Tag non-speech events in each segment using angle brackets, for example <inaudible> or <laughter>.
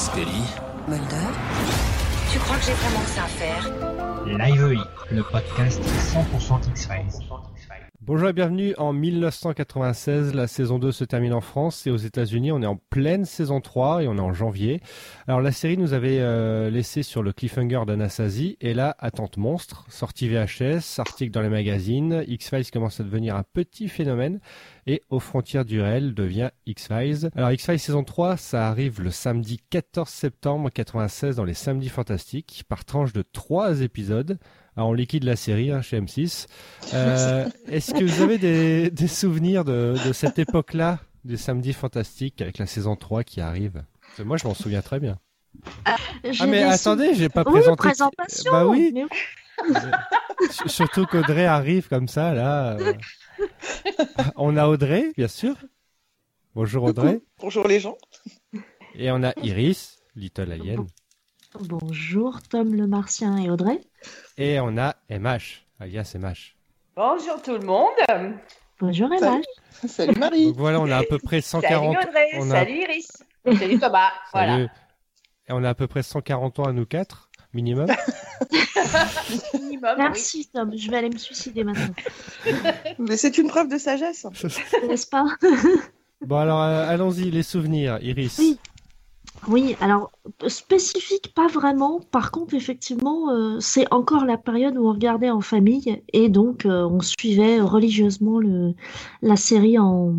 Scully. Mulder Tu crois que j'ai vraiment que ça à faire? Live le podcast 100% X-Files. Bonjour et bienvenue en 1996. La saison 2 se termine en France et aux États-Unis. On est en pleine saison 3 et on est en janvier. Alors la série nous avait euh, laissé sur le cliffhanger d'Anasazi et là, attente monstre, sortie VHS, article dans les magazines. X-Files commence à devenir un petit phénomène et aux frontières du réel devient X-Files. Alors X-Files saison 3, ça arrive le samedi 14 septembre 96 dans les Samedis Fantastiques par tranche de 3 épisodes. Alors, on liquide la série hein, chez M6. <laughs> Euh, Est-ce que vous avez des, des souvenirs de, de cette époque-là, des Samedis Fantastiques avec la saison 3 qui arrive? Parce que Moi, je m'en souviens très bien. Ah mais attendez, j'ai pas Oui, présenté. présentation. Bah oui. mais <laughs> Surtout qu'Audrey arrive comme ça, là. euh. On a Audrey, bien sûr. Bonjour Audrey. Bonjour les gens. Et on a Iris, Little Alien. Bonjour Tom le Martien et Audrey. Et on a MH, alias MH. Bonjour tout le monde. Bonjour Salut. Emma. Salut Marie. Donc voilà, on a à peu près 140. Salut Audrey. on a- Salut Iris. Salut Thomas. Voilà. Salut. Et on a à peu près 140 ans à nous quatre, minimum. <laughs> Minimum. Merci Tom, je vais aller me suicider maintenant. <laughs> Mais c'est une preuve de sagesse. N'est-ce pas? Bon alors, euh, allons-y, les souvenirs, Iris. Oui. Oui, alors spécifique pas vraiment. Par contre, effectivement, euh, c'est encore la période où on regardait en famille et donc euh, on suivait religieusement le, la série en,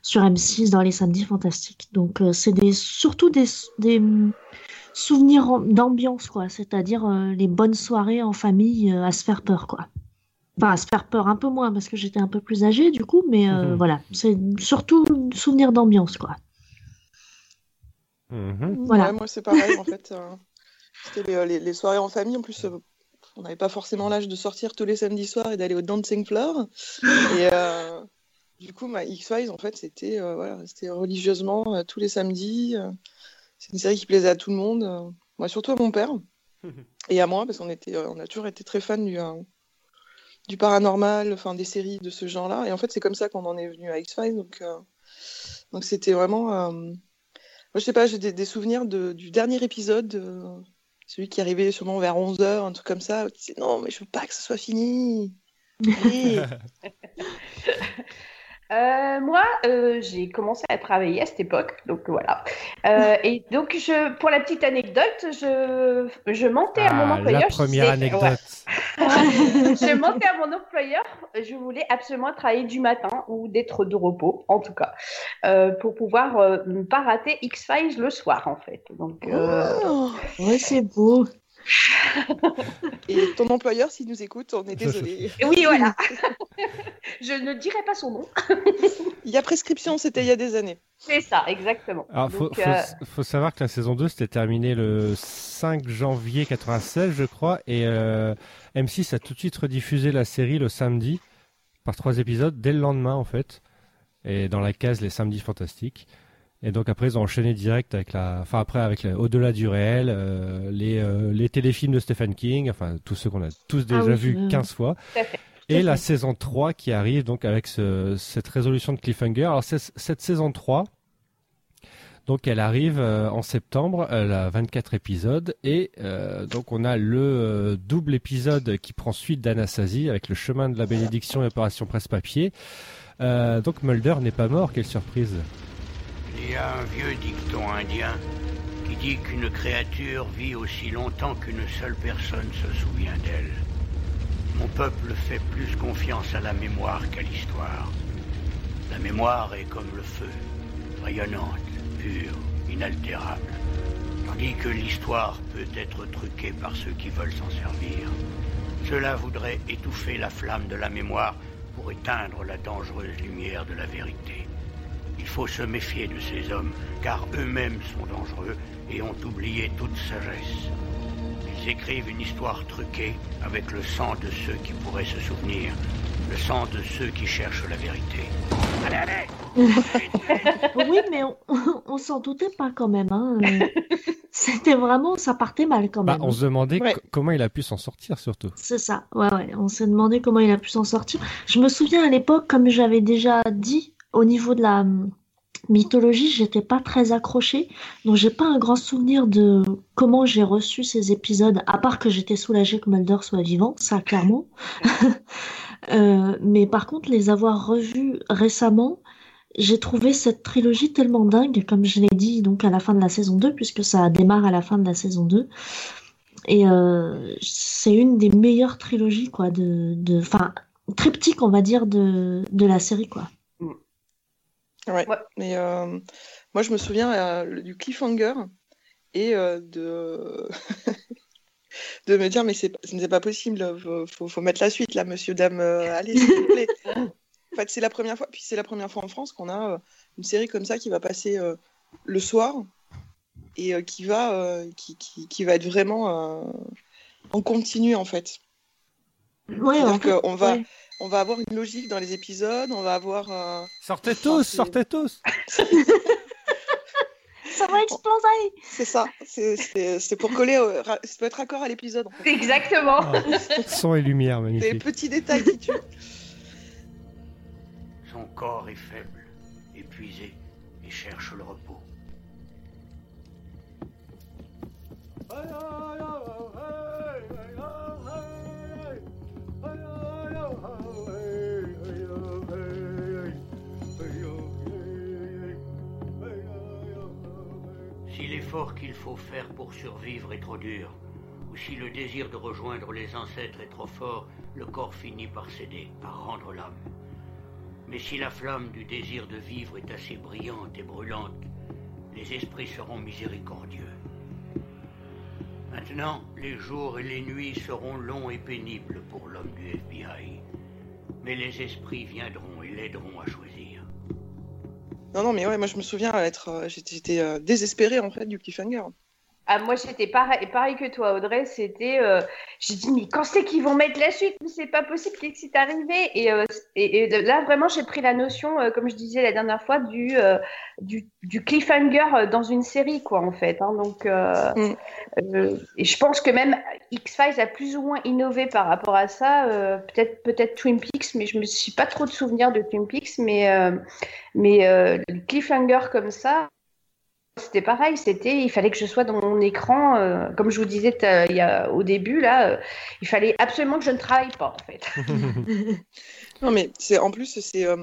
sur M6 dans les samedis fantastiques. Donc euh, c'est des, surtout des, des souvenirs en- d'ambiance, quoi. C'est-à-dire les bonnes soirées en famille à se faire peur, quoi. Enfin, à se faire peur un peu moins parce que j'étais un peu plus âgée du coup, mais Mhm. voilà, c'est surtout souvenir d'ambiance, quoi. Mhm. Voilà. Ouais, moi c'est pareil en fait. euh, C'était les, les- les soirées en famille. En plus, euh, on n'avait pas forcément l'âge de sortir tous les samedis soirs et d'aller au dancing floor. <laughs> Et euh, du coup, ma X-Files en fait, c'était euh, voilà, c'était religieusement euh, tous les samedis. euh, c'est une série qui plaisait à tout le monde. euh, moi, surtout à mon père <laughs> et à moi parce qu'on était, euh, on a toujours été très fans du euh, du paranormal, enfin des séries de ce genre-là. Et en fait, c'est comme ça qu'on en est venu à X-Files. Donc, euh, donc c'était vraiment. Moi, je sais pas, j'ai des, des souvenirs de, du dernier épisode, euh, celui qui arrivait sûrement vers 11h, un truc comme ça. où tu disais, non, mais je veux pas que ce soit fini. <laughs> <laughs> Euh, moi, euh, j'ai commencé à travailler à cette époque, donc voilà. Euh, et donc, je, pour la petite anecdote, je, je mentais à mon Ah, employeur. la je première anecdote. ouais. <laughs> je mentais à mon employeur. Je voulais absolument travailler du matin ou d'être de repos, en tout cas, euh, pour pouvoir euh, ne pas rater X-Files le soir, en fait. Donc, euh, Oh. Ouais, c'est beau. Et ton employeur, s'il nous écoute, on est désolé. <laughs> oui, voilà. <laughs> je ne dirai pas son nom. <laughs> Il y a prescription, c'était il y a des années. C'est ça, exactement. Alors, faut, euh, faut savoir que la saison 2 s'était terminée le 5 janvier 96, je crois, et euh, M6 a tout de suite rediffusé la série le samedi par trois épisodes dès le lendemain en fait, et dans la case les samedis fantastiques. Et donc après ils ont enchaîné direct avec la, enfin après avec la- au-delà du réel, euh, les euh, les téléfilms de Stephen King, enfin tous ceux qu'on a tous déjà Ah oui, vus euh, 15 fois. Et la saison 3 qui arrive donc avec ce- cette résolution de cliffhanger. Alors cette saison 3, donc elle arrive euh, en septembre, elle a 24 épisodes et euh, donc on a le euh, double épisode qui prend suite d'Anastasie avec le chemin de la bénédiction et opération presse-papier. Donc Mulder n'est pas mort, quelle surprise. Il y a un vieux dicton indien qui dit qu'une créature vit aussi longtemps qu'une seule personne se souvient d'elle. Mon peuple fait plus confiance à la mémoire qu'à l'histoire. La mémoire est comme le feu, rayonnante, pure, inaltérable. Tandis que l'histoire peut être truquée par ceux qui veulent s'en servir. Cela voudrait étouffer la flamme de la mémoire pour éteindre la dangereuse lumière de la vérité. Il faut se méfier de ces hommes, car eux-mêmes sont dangereux et ont oublié toute sagesse. Ils écrivent une histoire truquée avec le sang de ceux qui pourraient se souvenir, le sang de ceux qui cherchent la vérité. Allez, allez <laughs> Oui, mais on, on s'en doutait pas quand même. Hein. C'était vraiment, ça partait mal quand Bah, même. on se demandait Ouais. comment il a pu s'en sortir surtout. C'est ça, ouais, ouais. On s'est demandé comment il a pu s'en sortir. Je me souviens à l'époque, comme j'avais déjà dit, au niveau de la, mythologie, j'étais pas très accrochée, donc j'ai pas un grand souvenir de comment j'ai reçu ces épisodes, à part que j'étais soulagée que Mulder soit vivant, ça clairement. <laughs> Euh, mais par contre, les avoir revus récemment, j'ai trouvé cette trilogie tellement dingue, comme je l'ai dit donc à la fin de la saison 2, puisque ça démarre à la fin de la saison 2. Et euh, c'est une des meilleures trilogies, quoi, de, de, enfin, triptyque, on va dire, de la série, quoi. Ouais. Mais euh, moi, je me souviens euh, du cliffhanger et euh, de <laughs> de me dire mais c'est ce n'est pas possible, faut, faut, faut, mettre la suite là, monsieur, dame, allez s'il vous plaît. <laughs> en fait, c'est la première fois, puis c'est la première fois en France qu'on a une série comme ça qui va passer le soir et qui va qui, qui, qui, va être vraiment en continu en fait. Ouais, en fait, on va ouais. On va avoir une logique dans les épisodes, on va avoir sortez tous, sortez tous. <laughs> ça va exploser. C'est ça. C'est pour coller, au, ça peut être raccord à l'épisode. En fait. Exactement. Oh, <laughs> son et lumière, magnifique. C'est les petits détails qui tuent. Son corps est faible, épuisé et cherche le repos. L'effort qu'il faut faire pour survivre est trop dur, ou si le désir de rejoindre les ancêtres est trop fort, le corps finit par céder, par rendre l'âme. Mais si la flamme du désir de vivre est assez brillante et brûlante, les esprits seront miséricordieux. Maintenant, les jours et les nuits seront longs et pénibles pour l'homme du FBI. Mais les esprits viendront et l'aideront à choisir. Non, non, mais ouais, moi je me souviens être, euh, j'étais euh, désespéré en fait du cliffhanger. Ah, moi, j'étais pareil, pareil, que toi, Audrey. C'était, euh, j'ai dit, mais quand c'est qu'ils vont mettre la suite? C'est pas possible. Qu'est-ce qui est arrivé? Et, euh, et, et, là, vraiment, j'ai pris la notion, euh, comme je disais la dernière fois, du, du, du, cliffhanger dans une série, quoi, en fait. Hein, donc, mm. et je pense que même X Files a plus ou moins innové par rapport à ça. peut-être, peut-être Twin Peaks, mais je me suis pas trop de souvenirs de Twin Peaks, mais, mais le cliffhanger comme ça. C'était pareil, c'était, il fallait que je sois dans mon écran, euh, comme je vous disais il y a, au début, là, euh, il fallait absolument que je ne travaille pas, en fait. <laughs> <laughs> non, mais c'est en plus, c'est, euh,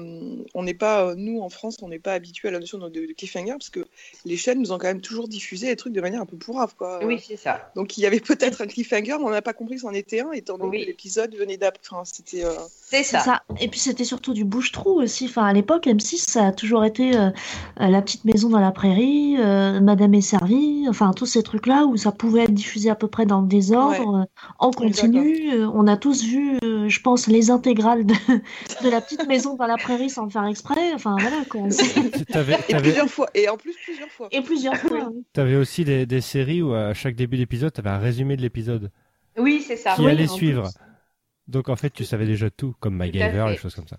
on n'est pas, nous en France, on n'est pas habitué à la notion de, de, cliffhanger parce que les chaînes nous ont quand même toujours diffusé les trucs de manière un peu pourrave, quoi. Oui, c'est ça. Donc il y avait peut-être un cliffhanger, mais on n'a pas compris que c'en était un, étant donné oui. que l'épisode venait d'après. Enfin, c'était. C'est ça. ça. Et puis c'était surtout du bouche-trou aussi. Enfin, à l'époque, M6, ça a toujours été la petite maison dans la prairie. Euh, Madame est servie, enfin tous ces trucs-là où ça pouvait être diffusé à peu près dans le désordre, ouais. euh, en continu. Euh, on a tous vu, je pense, les intégrales de, de, la petite maison dans la prairie sans le faire exprès. Enfin voilà quoi. avais, <laughs> et plusieurs fois, et en plus plusieurs fois. Et plusieurs fois. oui. Tu avais aussi des, des, séries où à chaque début d'épisode, tu avais un résumé de l'épisode. Oui, c'est ça. Qui oui, allait suivre. Plus. Donc en fait, tu savais déjà tout, comme MacGyver, les choses comme ça.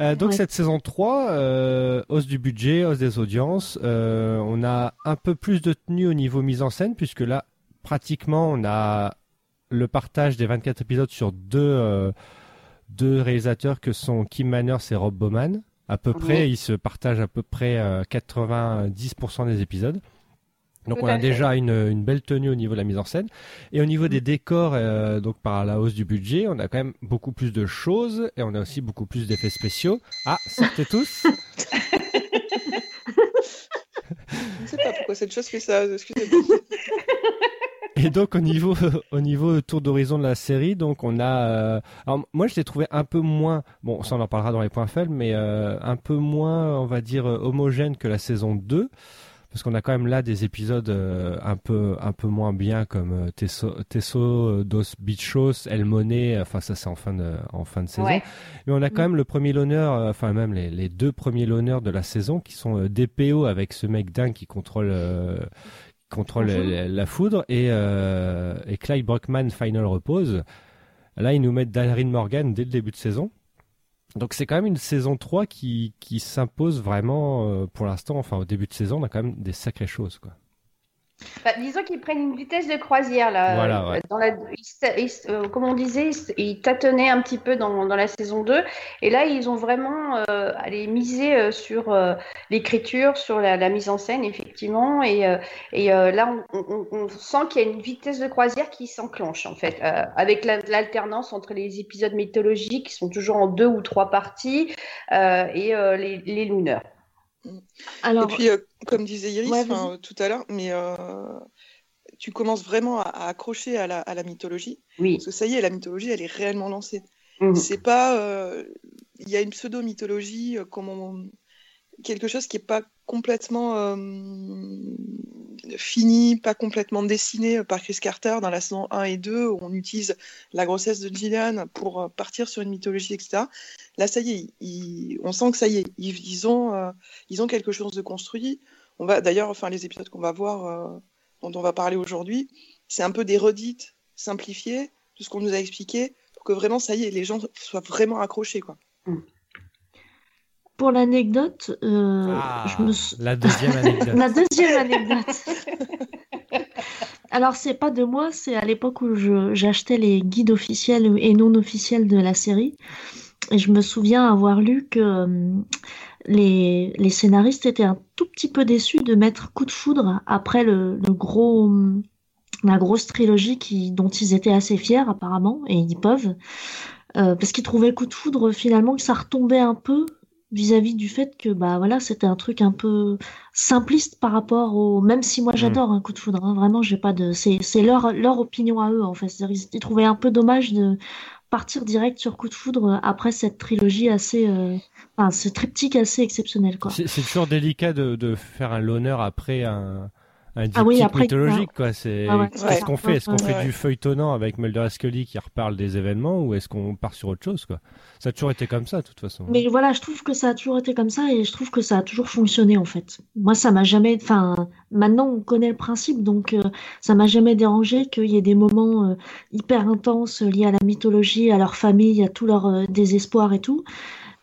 Euh, donc ouais. cette saison 3, euh, hausse du budget, hausse des audiences, euh, on a un peu plus de tenue au niveau mise en scène, puisque là, pratiquement, on a le partage des 24 épisodes sur deux, euh, deux réalisateurs que sont Kim Manners et Rob Bowman. À peu près, ils se partagent à peu près 90% des épisodes. Donc Tout on a déjà une, une, belle tenue au niveau de la mise en scène et au niveau des décors, euh, donc par la hausse du budget, on a quand même beaucoup plus de choses et on a aussi beaucoup plus d'effets spéciaux. Ah, sortez tous. <laughs> Je ne sais pas pourquoi cette chose fait ça. Excusez-moi. <laughs> Et donc au niveau <laughs> au niveau tour d'horizon de la série, donc on a euh, alors moi je l'ai trouvé un peu moins bon ça on en parlera dans les points faibles mais euh, un peu moins on va dire homogène que la saison 2 parce qu'on a quand même là des épisodes euh, un peu un peu moins bien comme euh, Tesso, Tesso dos Bichos, El Monet, enfin ça c'est en fin de en fin de saison. Ouais. Mais on a quand même le premier l'honneur, euh, enfin même les, les deux premiers l'honneur de la saison qui sont euh, DPO avec ce mec dingue qui contrôle euh, contrôle la, la, foudre et et Clyde Brockman Final repose. Là ils nous mettent Darren Morgan dès le début de saison. Donc c'est quand même une saison 3 qui, qui s'impose vraiment euh, pour l'instant, enfin au début de saison, on a quand même des sacrées choses. Quoi. Bah, disons qu'ils prennent une vitesse de croisière là. Voilà, ouais. Dans la, ils se- ils se- euh, comme on disait, ils, tâtonnaient un petit peu dans, dans la saison 2. Et là, ils ont vraiment euh, allé miser euh, sur euh, l'écriture, sur la, la mise en scène, effectivement. Et, et là, on, on- on sent qu'il y a une vitesse de croisière qui s'enclenche, en fait, avec la- l'alternance entre les épisodes mythologiques qui sont toujours en deux ou trois parties et les, les Lunars. Alors, Et puis, euh, comme disait Iris Ouais, euh, tout à l'heure, mais euh, tu commences vraiment à, à accrocher à la, à la mythologie. Oui. Parce que ça y est, la mythologie, elle est réellement lancée. Mhm. C'est pas. euh, Il y a une pseudo-mythologie, euh, comme on- quelque chose qui est pas complètement euh, fini, pas complètement dessiné par Chris Carter dans la saison 1 et 2, où on utilise la grossesse de Gillian pour euh, partir sur une mythologie, etc. Là, ça y est, on sent que ça y est, ils, ont, euh, ils ont quelque chose de construit. On va d'ailleurs, enfin, les épisodes qu'on va voir, dont on va parler aujourd'hui, c'est un peu des redites simplifiées de ce qu'on nous a expliqué pour que vraiment, ça y est, les gens soient vraiment accrochés, quoi. Pour l'anecdote, euh, Ah, je me La deuxième anecdote. <laughs> La deuxième anecdote. Alors, c'est pas de moi, c'est à l'époque où j'achetais les guides officiels et non officiels de la série. Et je me souviens avoir lu que euh, les, les scénaristes étaient un tout petit peu déçus de mettre coup de foudre après le, le gros, la grosse trilogie qui, dont ils étaient assez fiers apparemment, et ils peuvent. Euh, parce qu'ils trouvaient coup de foudre finalement que ça retombait un peu vis-à-vis du fait que bah voilà c'était un truc un peu simpliste par rapport au même si moi j'adore un coup de foudre hein, vraiment j'ai pas de c'est c'est leur leur opinion à eux en fait. C'est-à-dire, ils, ils trouvaient un peu dommage de partir direct sur coup de foudre après cette trilogie assez euh, enfin ce triptyque assez exceptionnel quoi. C'est c'est toujours délicat de, de faire un l'honneur après un, un Ah oui, après, mythologique. quoi. C'est Ah ouais, qu'est-ce qu'on fait? Est-ce qu'on fait ouais. du feuilletonnant avec Mulder et Scully qui reparle des événements ou est-ce qu'on part sur autre chose quoi? Ça a toujours été comme ça de toute façon. Mais voilà, je trouve que ça a toujours été comme ça et je trouve que ça a toujours fonctionné en fait. Moi, ça m'a jamais. Enfin, maintenant on connaît le principe, donc euh, ça m'a jamais dérangé qu'il y ait des moments euh, hyper intenses liés à la mythologie, à leur famille, à tout leur euh, désespoir et tout,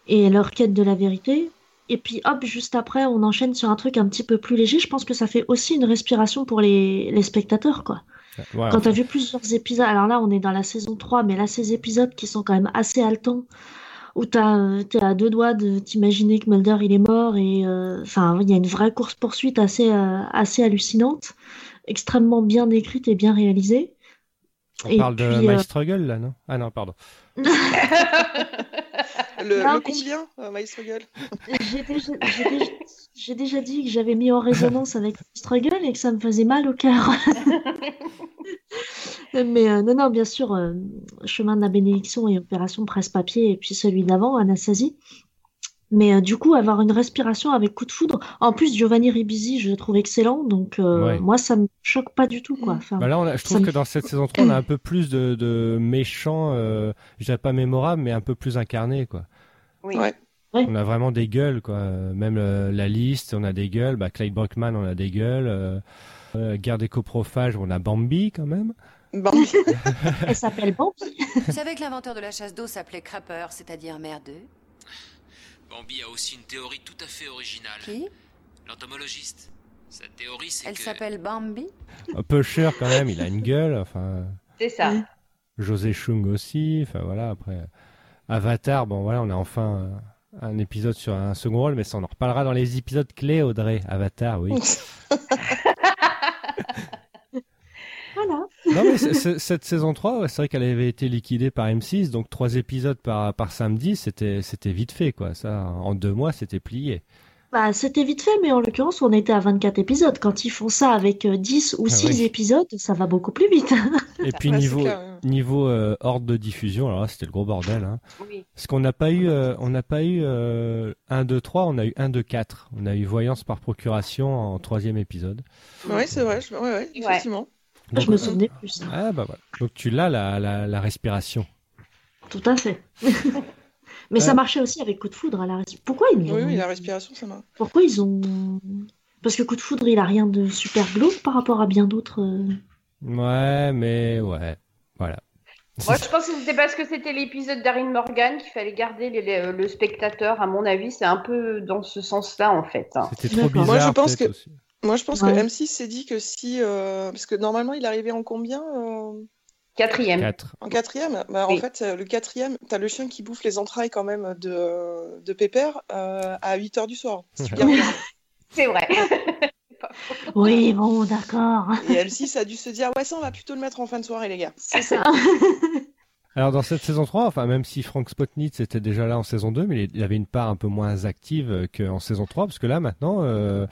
et leur quête de la vérité. Et puis hop, juste après, on enchaîne sur un truc un petit peu plus léger. Je pense que ça fait aussi une respiration pour les, les spectateurs, quoi. Ouais, Quand tu as vu plusieurs épisodes, alors là on est dans la saison 3, mais là ces épisodes qui sont quand même assez haletants, où tu es à deux doigts de t'imaginer que Mulder il est mort, et euh, enfin il y a une vraie course-poursuite assez, euh, assez hallucinante, extrêmement bien écrite et bien réalisée. On Et parle de puis, My euh, Struggle là, non? Ah non, pardon. Le, Non, le mais combien, euh, My Struggle J'ai déjà, j'ai déjà- j'ai déjà dit que j'avais mis en résonance avec Struggle et que ça me faisait mal au cœur. <laughs> Mais euh, non, non, bien sûr, euh, Chemin de la bénédiction et Opération Presse-Papier, et puis celui d'avant, Anastasie. Mais euh, du coup, avoir une respiration avec coup de foudre. En plus, Giovanni Ribisi, je le trouve excellent, donc euh, Ouais. moi, ça me choque pas du tout, quoi. Enfin, Bah là, on a- je trouve me- que dans cette saison 3, on a un <clears throat> peu plus de, de méchants, euh, je dirais pas mémorables, mais un peu plus incarnés, quoi. Oui. Ouais. On a vraiment des gueules, quoi. Même euh, la liste, on a des gueules. Bah, Clyde Brockman, on a des gueules. Euh, euh, Guerre des coprophages, on a Bambi, quand même. Bambi. Elle s'appelle Bambi. Vous savez que l'inventeur de la chasse d'eau s'appelait Crapper, c'est-à-dire merdeux Bambi a aussi une théorie tout à fait originale. Qui? L'entomologiste. Sa théorie, c'est Elle que... s'appelle Bambi? Un peu cher, quand même. Il a une gueule. Enfin, C'est ça. José Chung aussi. Enfin, voilà, après. Avatar, bon, voilà, on a enfin un, un épisode sur un second rôle, mais ça, on en reparlera dans les épisodes clés, Audrey. Avatar, oui. <laughs> Voilà. Non, mais c'est- c'est- cette saison 3, ouais, c'est vrai qu'elle avait été liquidée par M6, donc trois épisodes par, par samedi, c'était c'était vite fait, quoi. Ça, en deux mois, c'était plié. Bah, c'était vite fait, mais en l'occurrence, on était à 24 épisodes. Quand ils font ça avec euh, 10 ou Ah 6 oui. épisodes, ça va beaucoup plus vite. <laughs> Et puis Ouais, niveau niveau euh, ordre de diffusion, alors là, c'était le gros bordel. Hein. Oui. Parce qu'on n'a pas eu, euh, on n'a pas eu euh, 1, 2, 3, on a eu 1, 2, 4. On a eu Voyance par procuration en troisième épisode. Oui, c'est vrai. je- Ouais, ouais, effectivement. Je me souvenais plus. ah bah voilà. Donc tu l'as la, la, la respiration. Tout à fait. <laughs> Mais ça marchait aussi avec Coup de Foudre à la Pourquoi ils Oui, ont... oui, la respiration, ça m'a. Pourquoi ils ont... Parce que Coup de Foudre, il a rien de super glauque par rapport à bien d'autres... euh, Ouais, mais ouais, voilà. Moi, je pense que c'était parce que c'était l'épisode d'Arin Morgan qu'il fallait garder les- les- le spectateur. À mon avis, c'est un peu dans ce sens-là, en fait. hein. C'était trop bizarre. Moi, je pense que- aussi. Moi, je pense Ouais. que M6 s'est dit que si. euh, Parce que normalement, il arrivait en combien euh, Quatrième. 4. En quatrième? Bah, Oui. En fait, euh, le quatrième, t'as le chien qui bouffe les entrailles quand même de, de Pépère euh, à 8h du soir. C'est vrai. <laughs> Oui, bon, d'accord. Et L6 a dû se dire Ouais, ça, on va plutôt le mettre en fin de soirée, les gars. C'est <laughs> ça. Alors dans cette saison 3, enfin même si Frank Spotnitz était déjà là en saison 2, mais il avait une part un peu moins active euh, qu'en saison 3, parce que là maintenant, euh,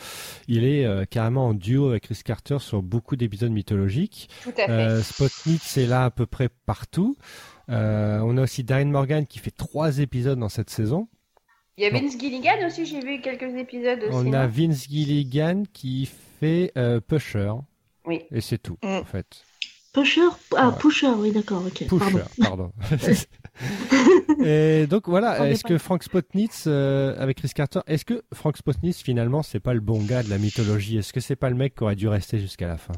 il est euh, carrément en duo avec Chris Carter sur beaucoup d'épisodes mythologiques. Tout à fait. Euh, Spotnitz est là à peu près partout. On a aussi Darren Morgan qui fait trois épisodes dans cette saison. Il y a Vince Gilligan aussi, j'ai vu quelques épisodes aussi. On a Vince Gilligan qui fait Pusher. Oui. Et c'est tout, Mm. en fait. Pusher Ah, Ouais. Pusher, oui, d'accord, ok. Pusher, Pardon. pardon. <laughs> Et donc voilà, est-ce que Frank Spotnitz euh, avec Chris Carter, est-ce que Frank Spotnitz finalement c'est pas le bon gars de la mythologie? Est-ce que c'est pas le mec qui aurait dû rester jusqu'à la fin?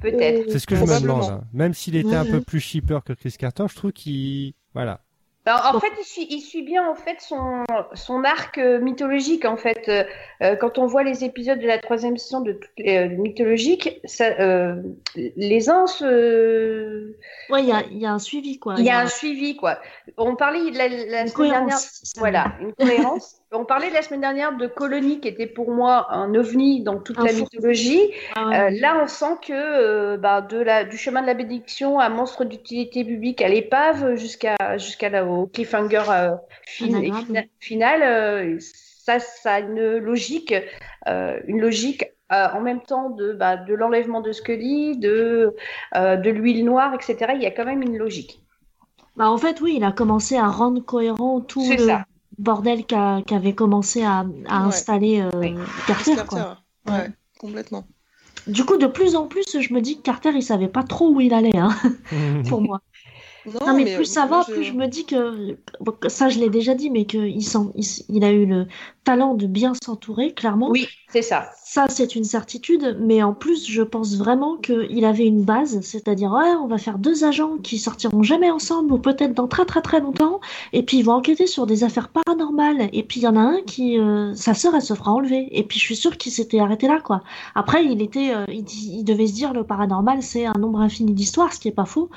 Peut-être. C'est ce que je me demande. hein. Même s'il était Ouais, un peu plus shipper que Chris Carter, je trouve qu'il voilà. Alors, en fait, il suit, il suit bien en fait son, son arc euh, mythologique. En fait, Euh, euh, quand on voit les épisodes de la troisième saison de toutes les euh, mythologiques, ça, euh, les uns se, Ouais, il y a, il y a un suivi, quoi. il y a un suivi quoi. On parlait de la, la semaine dernière. Voilà, une cohérence. On parlait la semaine dernière de Colonie qui était pour moi un ovni dans toute Un la mythologie. Ah. Euh, là, on sent que euh, bah, de la, du chemin de la bénédiction à monstre d'utilité publique à l'épave jusqu'à jusqu'à au cliffhanger euh, fin- fina- final, euh, ça, ça a une logique, euh, une logique euh, en même temps de, bah, de l'enlèvement de Scully, de, euh, de l'huile noire, etc. Il y a quand même une logique. Bah, en fait, oui, il a commencé à rendre cohérent tout C'est le ça. Bordel qu'a- qu'avait commencé à, à Ouais. installer euh, Oui. Carter, Carter, quoi. ouais, complètement. Du coup, de plus en plus, je me dis que Carter, il savait pas trop où il allait, hein, <laughs> pour moi. Non, Non, mais, plus ça moi, va, plus je me dis que, bon, ça je l'ai déjà dit, mais qu'il il, il a eu le talent de bien s'entourer, clairement. Oui, c'est ça. Ça, c'est une certitude, mais en plus, je pense vraiment qu'il avait une base, c'est-à-dire, ouais, on va faire deux agents qui sortiront jamais ensemble, ou peut-être dans très très très longtemps, et puis ils vont enquêter sur des affaires paranormales, et puis il y en a un qui, euh, sa sœur, elle se fera enlever, et puis je suis sûre qu'il s'était arrêté là, quoi. Après, il était, euh, il, il devait se dire, le paranormal, c'est un nombre infini d'histoires, ce qui est pas faux.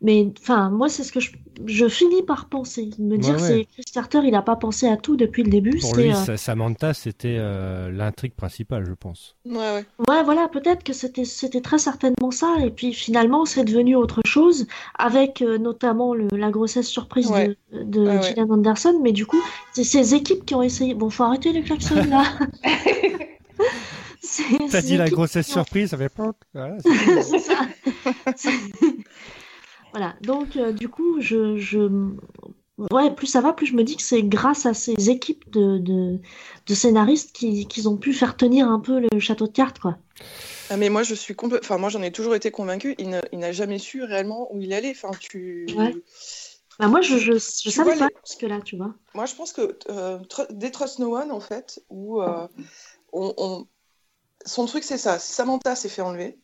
Mais enfin, moi, c'est ce que je, je finis par penser. Me dire, Ouais, ouais. c'est Chris Carter, il a pas pensé à tout depuis le début. Pour lui, euh, Sa- Samantha, c'était euh, l'intrigue principale, je pense. Ouais, ouais. Ouais, voilà, peut-être que c'était c'était très certainement ça. Et puis finalement, c'est devenu autre chose, avec euh, notamment le, la grossesse surprise Ouais. de, de Ouais, ouais. Gillian Anderson. Mais du coup, c'est ces équipes qui ont essayé. Bon, faut arrêter les klaxons là. <laughs> <laughs> T'as dit la grossesse ont- surprise, ça fait pas. Voilà, <laughs> c'est- C'est ça. C'est- voilà, donc euh, du coup, je, je... Ouais, plus ça va, plus je me dis que c'est grâce à ces équipes de, de, de scénaristes qui- qu'ils ont pu faire tenir un peu le château de cartes, quoi. Ah, mais moi, je suis Enfin, moi, j'en ai toujours été convaincue. Il n'a jamais su réellement où il allait. Enfin, tu. Ouais. Bah, moi, je, je, je savais vois, pas les- jusque là, tu vois. Moi, je pense que euh, Tr- des Trust No One, en fait, où euh, on, on- son truc, c'est ça. Samantha s'est fait enlever.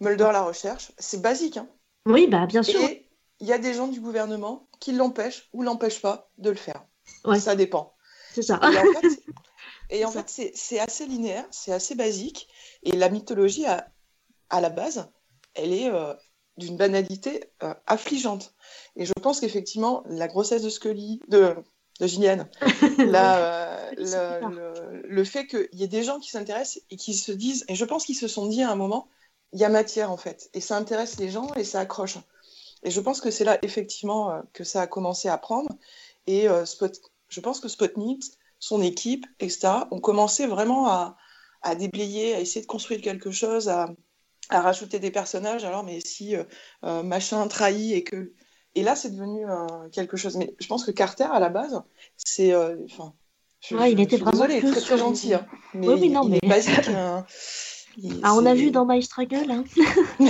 Mulder la recherche. C'est basique, hein. Oui, bah bien sûr. Et il y a des gens du gouvernement qui l'empêchent ou l'empêchent pas de le faire. Ouais. Ça dépend. C'est ça. Et en <laughs> fait, et en C'est fait, assez linéaire, c'est assez basique. Et la mythologie, à, à la base, elle est euh, d'une banalité euh, affligeante. Et je pense qu'effectivement, la grossesse de Scully, de, de Gillian, <laughs> la, euh, le- le fait qu'il y ait des gens qui s'intéressent et qui se disent, et je pense qu'ils se sont dit à un moment, il y a matière en fait, et ça intéresse les gens et ça accroche. Et je pense que c'est là effectivement euh, que ça a commencé à prendre. Et euh, Spot, je pense que Spotnik, son équipe, etc., ont commencé vraiment à, à déblayer, à essayer de construire quelque chose, à, à rajouter des personnages. Alors, mais si euh, machin trahit et que. Et là, c'est devenu euh, quelque chose. Mais je pense que Carter, à la base, c'est. Enfin. je- il je était suis vraiment désolée, très, très gentil. hein. Mais, Oui, oui, non, il mais- est basique. hein. Ah, on a vu dans My Struggle, hein. <laughs>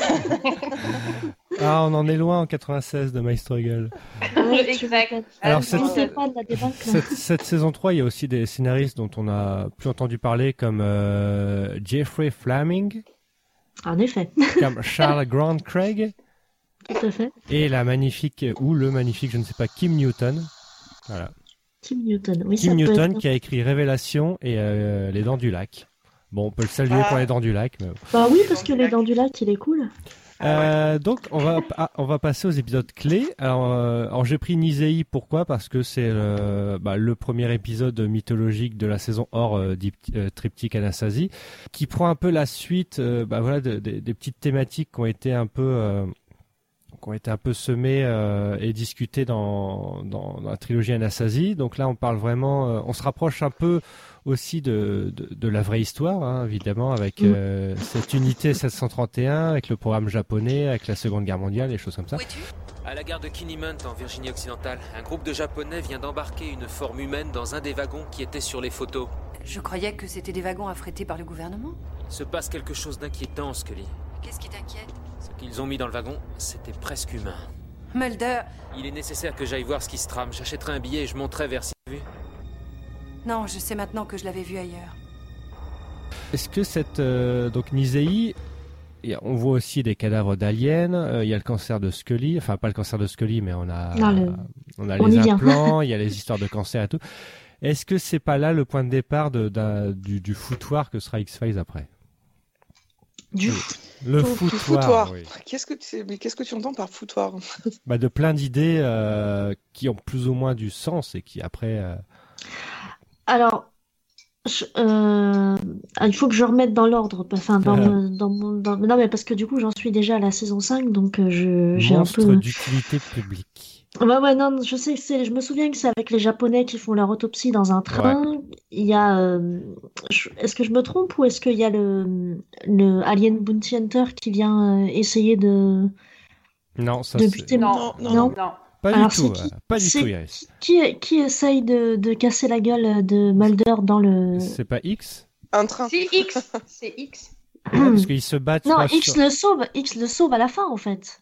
Ah, on en est loin en 96 de My Struggle. Ouais, <laughs> Exact. Alors, cette- ne sais pas de la débâcle. Cette, cette saison 3, il y a aussi des scénaristes dont on a plus entendu parler, comme euh, Jeffrey Fleming, En effet, comme Charles Grant Craig, tout à fait. et la magnifique, ou le magnifique, je ne sais pas, Kim Newton. Voilà. Tim Newton. Oui, Kim ça peut Newton être- qui a écrit Révélation et euh, Les Dents du Lac. Bon, on peut le saluer Ah. pour les dents du lac. Mais... Bah oui, parce que les dents du lac, il est cool. Euh, donc on va ah, on va passer aux épisodes clés. Alors, euh, alors j'ai pris Nisei pourquoi? Parce que c'est euh, bah, le premier épisode mythologique de la saison hors euh, euh, triptyque Anasazi, qui prend un peu la suite, euh, bah, voilà, de- de- des petites thématiques qui ont été un peu euh, qui ont été un peu semées euh, et discutées dans, dans, dans la trilogie Anasazi. Donc là, on parle vraiment, euh, on se rapproche un peu aussi de, de, de la vraie histoire, hein, évidemment, avec Mm. euh, cette unité 731, avec le programme japonais, avec la Seconde Guerre mondiale, des choses comme ça. Où es-tu? À la gare de Kinnimont, en Virginie occidentale, un groupe de Japonais vient d'embarquer une forme humaine dans un des wagons qui était sur les photos. Je croyais que c'était des wagons affrétés par le gouvernement. Se passe quelque chose d'inquiétant, Scully. Qu'est-ce qui t'inquiète? Ce qu'ils ont mis dans le wagon, c'était presque humain. Mulder Il est nécessaire que j'aille voir ce qui se trame. J'achèterai un billet et je monterai vers Sylvie. Non, je sais maintenant que je l'avais vu ailleurs. Est-ce que cette euh, donc Nisei, on voit aussi des cadavres d'aliens. euh, Il y a le cancer de Scully, enfin pas le cancer de Scully, mais on a Non, le- on a on les implants, <laughs> il y a les histoires de cancer et tout. Est-ce que c'est pas là le point de départ de, du, du foutoir que sera X Files après? Du Oui. Le foutoir, foutoir. oui. Qu'est-ce que tu mais qu'est-ce que tu entends par foutoir? Bah, de plein d'idées euh, qui ont plus ou moins du sens et qui après. Euh, Alors, je- euh, il faut que je remette dans l'ordre. Enfin, dans, mon- dans mon- dans- Non, mais parce que du coup, j'en suis déjà à la saison 5, donc euh, je, j'ai un monstre peu. d'utilité publique. Ouais, ouais, non, je sais, que c'est, je me souviens que c'est avec les Japonais qui font leur autopsie dans un train. Il y a, euh, je- est-ce que je me trompe ou est-ce qu'il y a le, le Alien Bounty Hunter qui vient euh, essayer de, Non, ça de c'est buter Non, non, Non. non. Non. Pas Alors, du tout, c'est qui- euh, pas du tout, Iris. qui, qui essaye de, de casser la gueule de Mulder dans le. C'est pas X Un train. C'est X. C'est X. <clears throat> Parce qu'ils se battent. Non, X sur- le sauve, X le sauve à la fin en fait.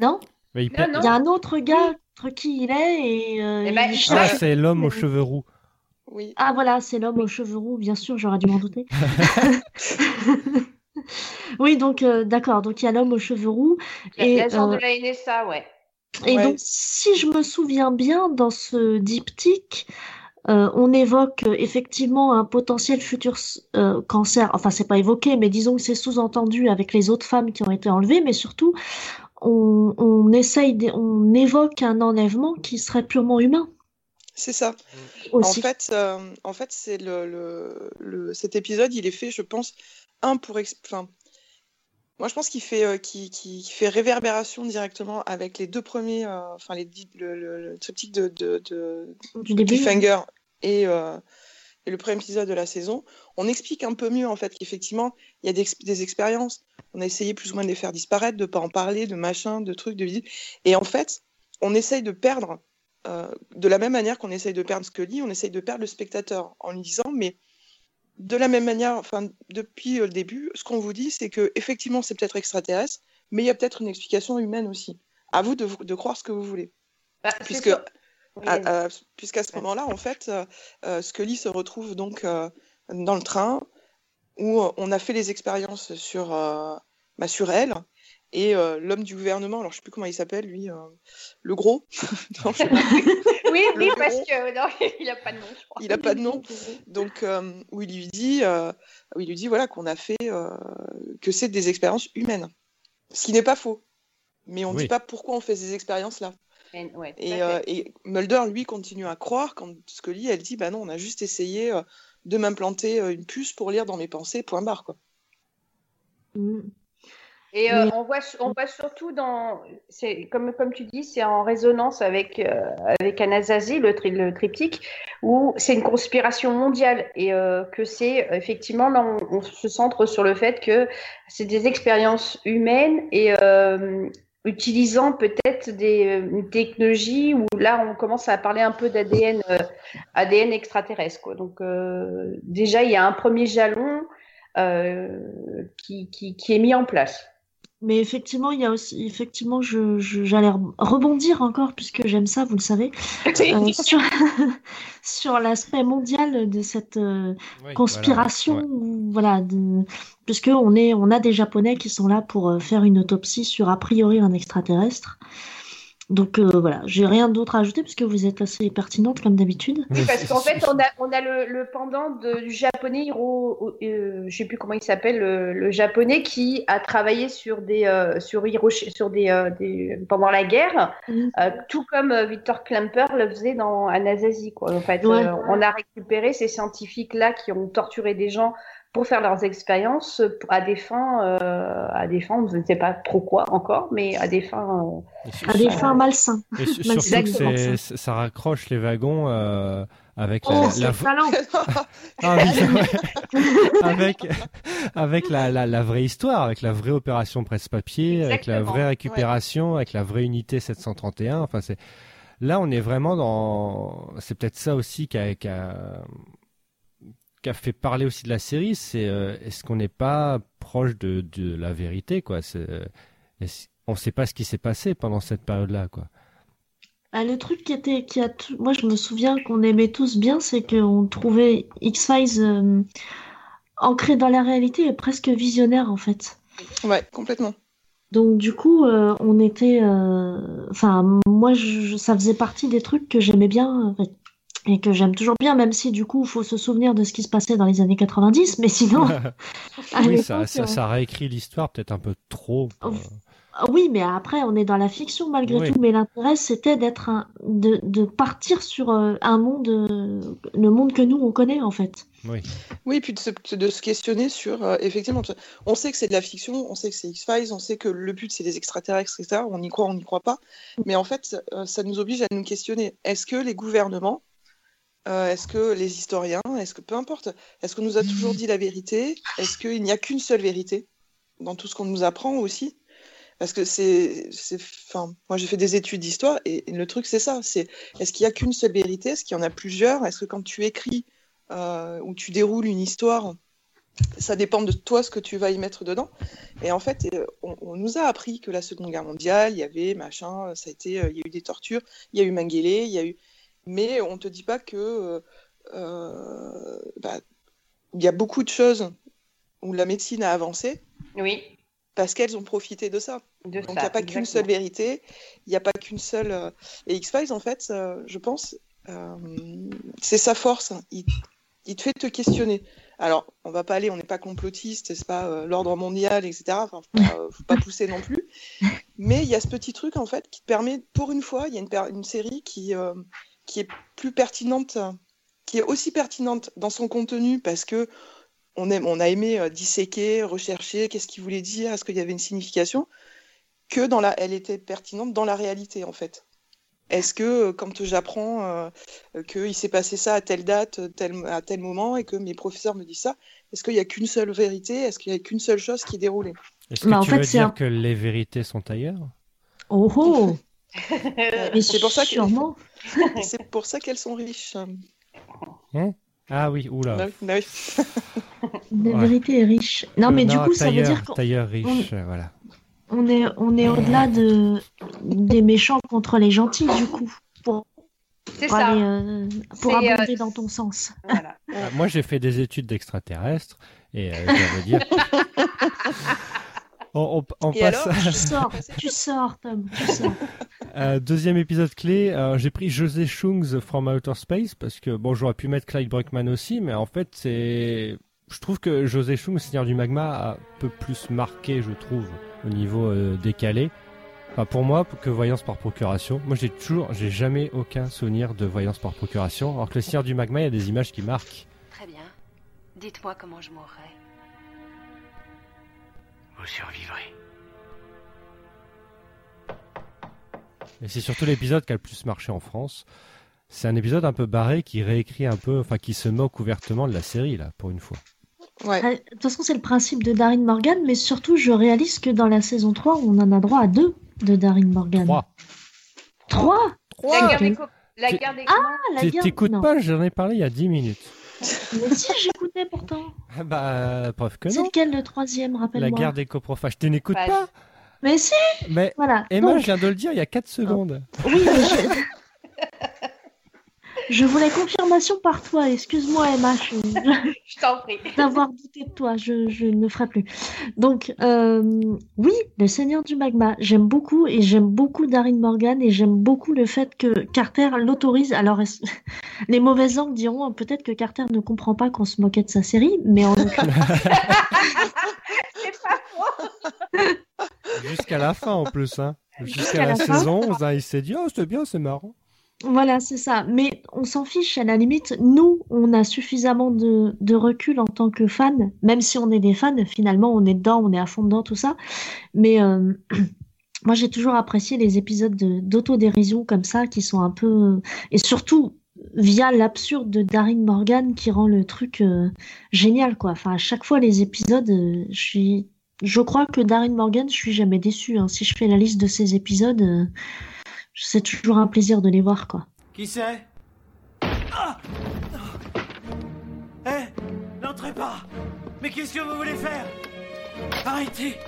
Non? Mais il Non, perd- non. Il y a un autre gars contre qui il est et, euh, Eh ben, il Ah, c'est l'homme aux cheveux roux. Oui. Ah voilà, c'est l'homme aux cheveux roux, bien sûr, j'aurais dû m'en douter. <laughs> <laughs> Oui, donc euh, d'accord, donc il y a l'homme aux cheveux roux et, L'agent euh, de la NSA, ouais. Et Ouais. donc si je me souviens bien, dans ce diptyque, euh, on évoque euh, effectivement un potentiel futur euh, cancer. Enfin, c'est pas évoqué, mais disons que c'est sous-entendu avec les autres femmes qui ont été enlevées, mais surtout on, on essaye, on évoque un enlèvement qui serait purement humain C'est ça. aussi. En fait, euh, en fait, c'est le, le, le- cet épisode, il est fait, je pense, un pour, enfin, moi je pense qu'il fait, euh, qu'il, fait réverbération directement avec les deux premiers, euh, enfin les le, le, le triptyque de, de, de du début. Et, euh, et le premier épisode de la saison, on explique un peu mieux en fait qu'effectivement il y a des, ex- des expériences. On a essayé plus ou moins de les faire disparaître, de pas en parler, de machin, de trucs, de visites. Et en fait, on essaye de perdre de la même manière qu'on essaye de perdre Scully, on essaye de perdre le spectateur en lui disant mais de la même manière, enfin depuis le début, ce qu'on vous dit c'est que effectivement c'est peut-être extraterrestre, mais il y a peut-être une explication humaine aussi. À vous de, de croire ce que vous voulez. Bah, Puisque. Oui, à- à- puisqu'à ce moment-là, en fait, euh, euh, Scully se retrouve donc euh, dans le train où euh, on a fait les expériences sur, euh, bah, sur elle et euh, l'homme du gouvernement, alors je sais plus comment il s'appelle, lui, euh, le gros. <laughs> Non, je <laughs> oui, oui, parce que non, <laughs> il a pas de nom, je crois. il n'a pas de nom. Donc, euh, où il lui dit, euh, où il lui dit voilà, qu'on a fait, euh, que c'est des expériences humaines. Ce qui n'est pas faux. Mais on ne Oui. dit pas pourquoi on fait ces expériences-là. Et, ouais, tout Et, euh, Mulder, lui, continue à croire quand Scully, elle dit, bah non, on a juste essayé euh, de m'implanter euh, une puce pour lire dans mes pensées, point barre, quoi. Mm. Et euh, on, voit, on voit surtout dans, c'est comme, comme tu dis, c'est en résonance avec, euh, avec Anasazi, le, tri- le triptyque, où c'est une conspiration mondiale et euh, que c'est effectivement, là, on, on se centre sur le fait que c'est des expériences humaines et utilisant peut-être des, une technologie où là, on commence à parler un peu d'ADN ADN extraterrestre. Quoi. Donc, déjà, il y a un premier jalon euh, qui, qui, qui est mis en place. Mais effectivement, il y a aussi, effectivement, je, je- j'allais re- rebondir encore puisque j'aime ça, vous le savez, euh, <laughs> sur, sur l'aspect mondial de cette euh, Oui, conspiration, voilà, ouais. ou- voilà, de, puisque on est, on a des Japonais qui sont là pour euh, faire une autopsie sur a priori un extraterrestre. Donc euh, voilà, j'ai rien d'autre à ajouter parce que vous êtes assez pertinente comme d'habitude. Oui, parce qu'en fait, on a, on a le, le pendant de, du japonais Hiro, euh, je sais plus comment il s'appelle, le, le japonais qui a travaillé sur des, euh, sur Hiroshi, sur des, euh, des, pendant la guerre, Mhm. euh, tout comme euh, Victor Klemper le faisait dans Anasazi, quoi. En fait, Ouais. Euh, on a récupéré ces scientifiques-là qui ont torturé des gens pour faire leurs expériences à des fins, euh, à des fins, je ne sais pas trop quoi encore, mais à des fins. euh, À des fins malsains. et ça raccroche les wagons euh, avec la, Oh, la- c'est la- talent <laughs> Ah oui, c'est vrai. <laughs> avec avec la, la, la vraie histoire, avec la vraie opération presse-papier, avec la vraie récupération, avec la vraie unité 731. Enfin, c'est là, on est vraiment dans. C'est peut-être ça aussi qui a, qui a qui a fait parler aussi de la série. C'est euh, est-ce qu'on n'est pas proche de, de la vérité, quoi? C'est est-ce- on ne sait pas ce qui s'est passé pendant cette période-là, quoi? Ah, le truc qui était, qui a, tout- moi je me souviens qu'on aimait tous bien, c'est qu'on trouvait X-Files euh, ancré dans la réalité et presque visionnaire en fait. Ouais, complètement. Donc du coup, euh, on était, euh, enfin moi je, je- ça faisait partie des trucs que j'aimais bien euh, et que j'aime toujours bien, même si du coup il faut se souvenir de ce qui se passait dans les années 90, mais sinon, <laughs> oui, ça, euh, ça réécrit l'histoire peut-être un peu trop. Ah Oui, mais après, on est dans la fiction malgré Oui. tout. Mais l'intérêt, c'était d'être un, de, de partir sur euh, un monde, euh, le monde que nous on connaît en fait. oui. Oui, puis de se, de se questionner sur, euh, effectivement, on sait que c'est de la fiction, on sait que c'est X-Files, on sait que le but c'est des extraterrestres, etc. On y croit, on n'y croit pas. Mais en fait, ça nous oblige à nous questionner. Est-ce que les gouvernements, euh, est-ce que les historiens, est-ce que peu importe, est-ce qu'on nous a toujours dit la vérité? Est-ce qu'il n'y a qu'une seule vérité dans tout ce qu'on nous apprend aussi? Parce que c'est, enfin, moi j'ai fait des études d'histoire et, le truc c'est ça, c'est est-ce qu'il y a qu'une seule vérité, est-ce qu'il y en a plusieurs, est-ce que quand tu écris euh, ou tu déroules une histoire, ça dépend de toi ce que tu vas y mettre dedans? Et en fait, euh, on, nous a appris que la Seconde Guerre mondiale, il y avait machin, ça a été, il y a eu des tortures, il y a eu Mengele, il y a eu, mais on te dit pas que euh, euh, bah, il y a beaucoup de choses où la médecine a avancé Oui, parce qu'elles ont profité de ça. de Donc il n'y a pas qu'une seule vérité, il n'y a pas qu'une seule. Et X-Files, en fait, euh, je pense, euh, c'est sa force. Il, il te fait te questionner. Alors, on va pas aller, on n'est pas complotiste, c'est pas euh, l'ordre mondial, etc. Enfin, faut pas, euh, faut pas pousser non plus. <laughs> Mais il y a ce petit truc, en fait, qui te permet, pour une fois, il y a une, per- une série qui, euh, qui est plus pertinente, qui est aussi pertinente dans son contenu parce que on, aime, on a aimé euh, disséquer, rechercher, qu'est-ce qu'il voulait dire, est-ce qu'il y avait une signification, que dans la, elle était pertinente dans la réalité en fait. Est-ce que euh, quand j'apprends euh, qu'il s'est passé ça à telle date, tel, à tel moment, et que mes professeurs me disent ça, est-ce qu'il n'y a qu'une seule vérité Est-ce qu'il n'y a qu'une seule chose qui est déroulée? Est-ce que Bah, en tu fait, veux c'est dire un- que les vérités sont ailleurs? Oh oh Mais C'est pour ça que- <laughs> C'est pour ça qu'elles sont riches. Ah oui, oula. Bah oui, bah oui. <laughs> La Ouais. vérité est riche. Non, mais du coup, ça veut tailleur, dire qu'on tailleur riche, euh, voilà. on est, on est au-delà de, des méchants contre les gentils, du coup, pour, C'est pour ça. aller, euh, pour C'est, euh, abonder dans ton sens. Voilà. Ah, moi, j'ai fait des études d'extraterrestres et euh, je veux dire. <laughs> on, on- on Et passe alors Tu sors, tu sors, Tom, tu sors. <laughs> Euh, deuxième épisode clé. euh, j'ai pris José Chung's From Outer Space parce que bon, j'aurais pu mettre Clyde Bruckman aussi, mais en fait, c'est. Je trouve que José Chung, Seigneur du Magma, a un peu plus marqué, je trouve, au niveau euh, décalé. Enfin, pour moi, que Voyance par procuration. Moi, j'ai toujours, j'ai jamais aucun souvenir de Voyance par procuration. Alors que le Seigneur du Magma, il y a des images qui marquent. Très bien. Dites-moi comment je mourrai. Vous survivrez. Et c'est surtout l'épisode qui a le plus marché en France. C'est un épisode un peu barré qui réécrit un peu, enfin qui se moque ouvertement de la série là, pour une fois. Ouais. Ah, De toute façon, c'est le principe de Darin Morgan, mais surtout, je réalise que dans la saison 3, on en a droit à deux de Darin Morgan. Trois. Trois La guerre ok. des co- la guerre des Ah, la T'é- guerre... T'écoutes non. pas, j'en ai parlé il y a 10 minutes. Mais si, j'écoutais pourtant. Ah Bah, preuve que C'est non. lequel le troisième, La rappelle-moi guerre des coprophages. Tu n'écoutes Pas- pas Mais si, Mais voilà. Emma, Donc, je viens de le dire il y a 4 secondes. oui, mais je- <laughs> Je voulais confirmation par toi. Excuse-moi, Emma. Je, <laughs> Je t'en prie. d'avoir douté de toi, je, je ne ferai plus. Donc, euh, oui, le Seigneur du Magma, j'aime beaucoup et j'aime beaucoup Darin Morgan et j'aime beaucoup le fait que Carter l'autorise. Alors, <laughs> les mauvaises langues diront peut-être que Carter ne comprend pas qu'on se moquait de sa série, mais en <laughs> C'est pas faux. Jusqu'à la fin en plus, hein. Jusqu'à la, la saison 11, hein, il s'est dit oh c'était bien, c'est marrant. Voilà, c'est ça. Mais on s'en fiche, à la limite, nous, on a suffisamment de, recul en tant que fans, même si on est des fans, finalement, on est dedans, on est à fond dedans, tout ça. Mais euh, <clears throat> moi, j'ai toujours apprécié les épisodes de- d'autodérision comme ça, qui sont un peu... Et surtout, via l'absurde de Darin Morgan, qui rend le truc euh, génial, quoi. Enfin, à chaque fois, les épisodes, euh, je suis... Je crois que Darin Morgan, je suis jamais déçue. hein. Si je fais la liste de ces épisodes, euh, c'est toujours un plaisir de les voir, quoi. Qui c'est? Ah Eh N'entrez pas! Mais qu'est-ce que vous voulez faire? Arrêtez!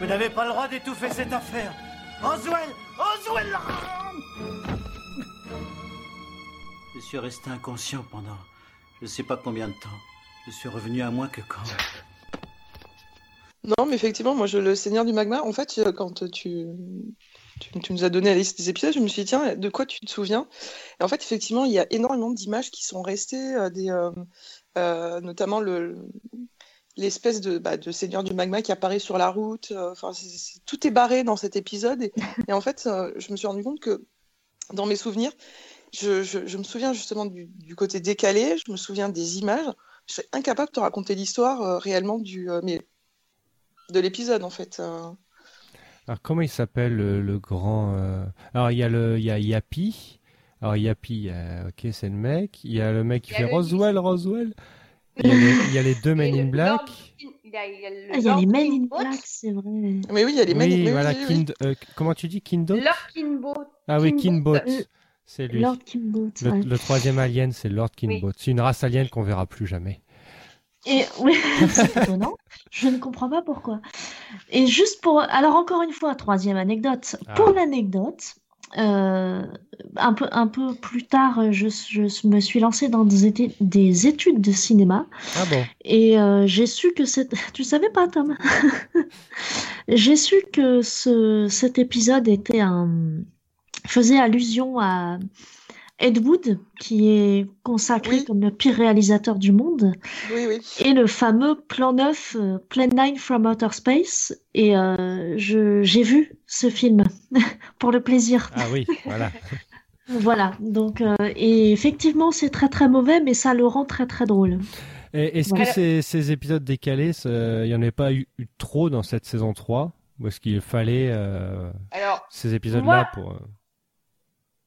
Vous n'avez pas le droit d'étouffer cette affaire. Oswell! Oswell! Je suis resté inconscient pendant je ne sais pas combien de temps. Je suis revenu à moins que quand? Non, mais effectivement, moi, le Seigneur du Magma, en fait, euh, quand tu, nous as donné la liste des épisodes, je me suis dit, tiens, de quoi tu te souviens? Et en fait, effectivement, il y a énormément d'images qui sont restées, euh, euh, notamment le l'espèce de, bah, de Seigneur du Magma qui apparaît sur la route. tout est barré dans cet épisode. Et, en fait, je me suis rendu compte que dans mes souvenirs, je, me souviens justement du, côté décalé, je me souviens des images. Je suis incapable de te raconter l'histoire réellement du, de l'épisode en fait. euh. Alors comment il s'appelle le, le grand euh, Alors il y a le il y a Yappy. Alors Yappy, euh, ok c'est le mec. Il y a le mec qui fait le Roswell, Roswell. Il y a les, il y a les deux Men in Black. Lord- Il y a, il y a le Ah, il y a Lord les Men in. Black, c'est vrai. Mais oui, il y a les mecs. Oui, oui, oui, voilà. oui, oui. Kind- euh, comment tu dis Kindot Lord Kinboat. Ah oui, Kinboat. Kinbot. C'est lui. Lord. Le, ouais. le troisième alien, c'est Lord Kinbot. C'est une race alien qu'on verra plus jamais. Et oui, c'est étonnant. Je ne comprends pas pourquoi. Et juste pour, alors encore une fois, troisième anecdote. Ah. Pour l'anecdote, euh, un peu, un peu plus tard, je, je me suis lancée dans des, éti- des études de cinéma Ah bon? Et euh, j'ai su que cette, <laughs> tu savais pas, Tom? <laughs> J'ai su que ce, cet épisode était un, faisait allusion à Ed Wood, qui est consacré Oui. comme le pire réalisateur du monde. Oui, oui. Et le fameux plan 9, euh, Plan 9 from Outer Space. Et euh, j'ai vu ce film <laughs> pour le plaisir. Ah oui, voilà. <laughs> Voilà. Donc, euh, et effectivement, c'est très très mauvais, mais ça le rend très très drôle. Est-ce Voilà. que ces, ces épisodes décalés, il n'y en avait pas eu, eu trop dans cette saison 3 Ou est-ce qu'il fallait euh, Alors, ces épisodes-là Moi- pour...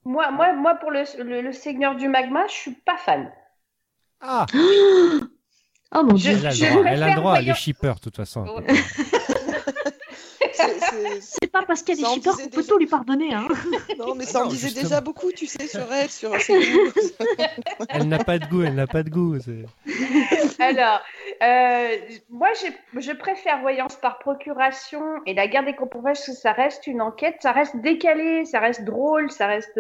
moi, moi, moi, pour le, le, le Seigneur du Magma, je suis pas fan. Ah <gasps> Oh mon Je- dieu. Elle a le droit, elle a le droit, elle est voyant- shipper de toute façon. <laughs> <laughs> C'est- pas parce qu'elle est Ça en shipper disait qu'on peut tout lui pardonner. Hein. <laughs> Non, mais ça en disait justement. déjà beaucoup, tu sais, sur elle, sur ses goûts. <laughs> Elle n'a pas de goût, elle n'a pas de goût. Alors, euh, moi, je préfère Voyance par procuration et la guerre des compromis parce que ça reste une enquête, ça reste décalé, ça reste drôle, ça reste.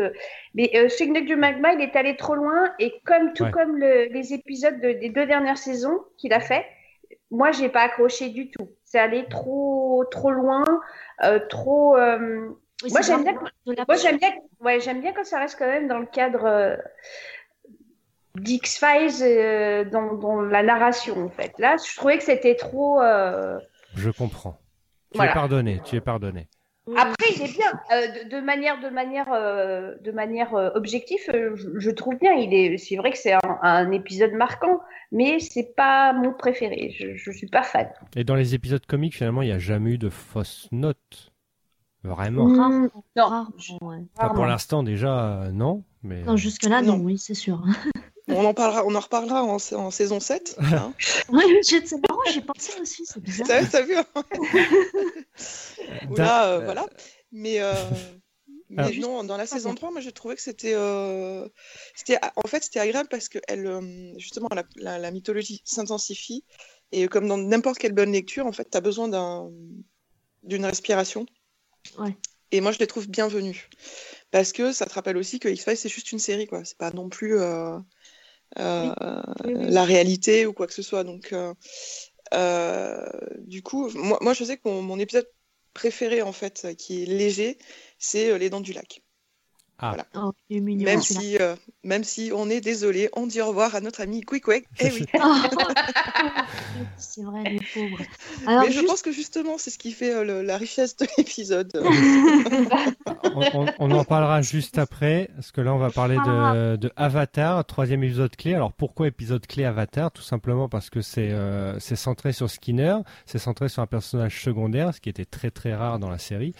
Mais euh, Signe du Magma, il est allé trop loin et comme tout Ouais. comme le- les épisodes de- des deux dernières saisons qu'il a fait, moi, j'ai pas accroché du tout. C'est allé trop, trop loin, euh, trop. euh, Oui, Moi, j'aime bien- moi, j'aime bien, ouais, j'aime bien quand ça reste quand même dans le cadre euh, d'X-Files, euh, dans, dans la narration, en fait. Là, je trouvais que c'était trop. euh, Je comprends. Tu Voilà. es pardonné, tu es pardonné. Après, il est bien. Euh, de, de manière, de manière, euh, de manière euh, objective, euh, je, je trouve bien. Il est. C'est vrai que c'est un, un épisode marquant, mais c'est pas mon préféré. Je, je suis pas fan. Et dans les épisodes comiques, finalement, il n'y a jamais eu de fausses notes. Vraiment. Non. rarement, ouais. Enfin, pour l'instant, déjà, euh, non. Mais... Non, jusque-là, non, Non. oui, c'est sûr. On en parlera, on en reparlera en, sa- en saison 7. <laughs> hein. Oui, j'ai- c'est marrant, j'ai pensé aussi, c'est bizarre. T'as t'as vu hein <laughs> là, euh, euh, voilà. Mais, euh, mais non, dans la Pas saison bien. 3, moi, j'ai trouvé que c'était. euh, c'était en fait, c'était agréable parce que elle, justement, la, la- la mythologie s'intensifie. Et comme dans n'importe quelle bonne lecture, en fait, tu as besoin d'un d'une respiration. Ouais. Et moi, je les trouve bienvenus. Parce que ça te rappelle aussi que X-Files, c'est juste une série, quoi. C'est pas non plus euh, Oui, oui. la réalité ou quoi que ce soit. Donc, euh, euh, du coup, moi, moi, je sais que mon, mon épisode préféré, en fait, qui est léger, c'est Les Dents du Lac. Oh, est mignon, Même si, euh, même si on est désolé, on dit au revoir à notre ami Quick Eh oui. <laughs> c'est vrai, les pauvres. Alors, Mais je juste- pense que justement, c'est ce qui fait euh, le- la richesse de l'épisode. <laughs> on, on- on en parlera juste après, parce que là on va parler de, de Avatar, troisième épisode clé. Alors pourquoi épisode clé Avatar? Tout simplement parce que c'est euh, c'est centré sur Skinner, c'est centré sur un personnage secondaire, ce qui était très très rare dans la série.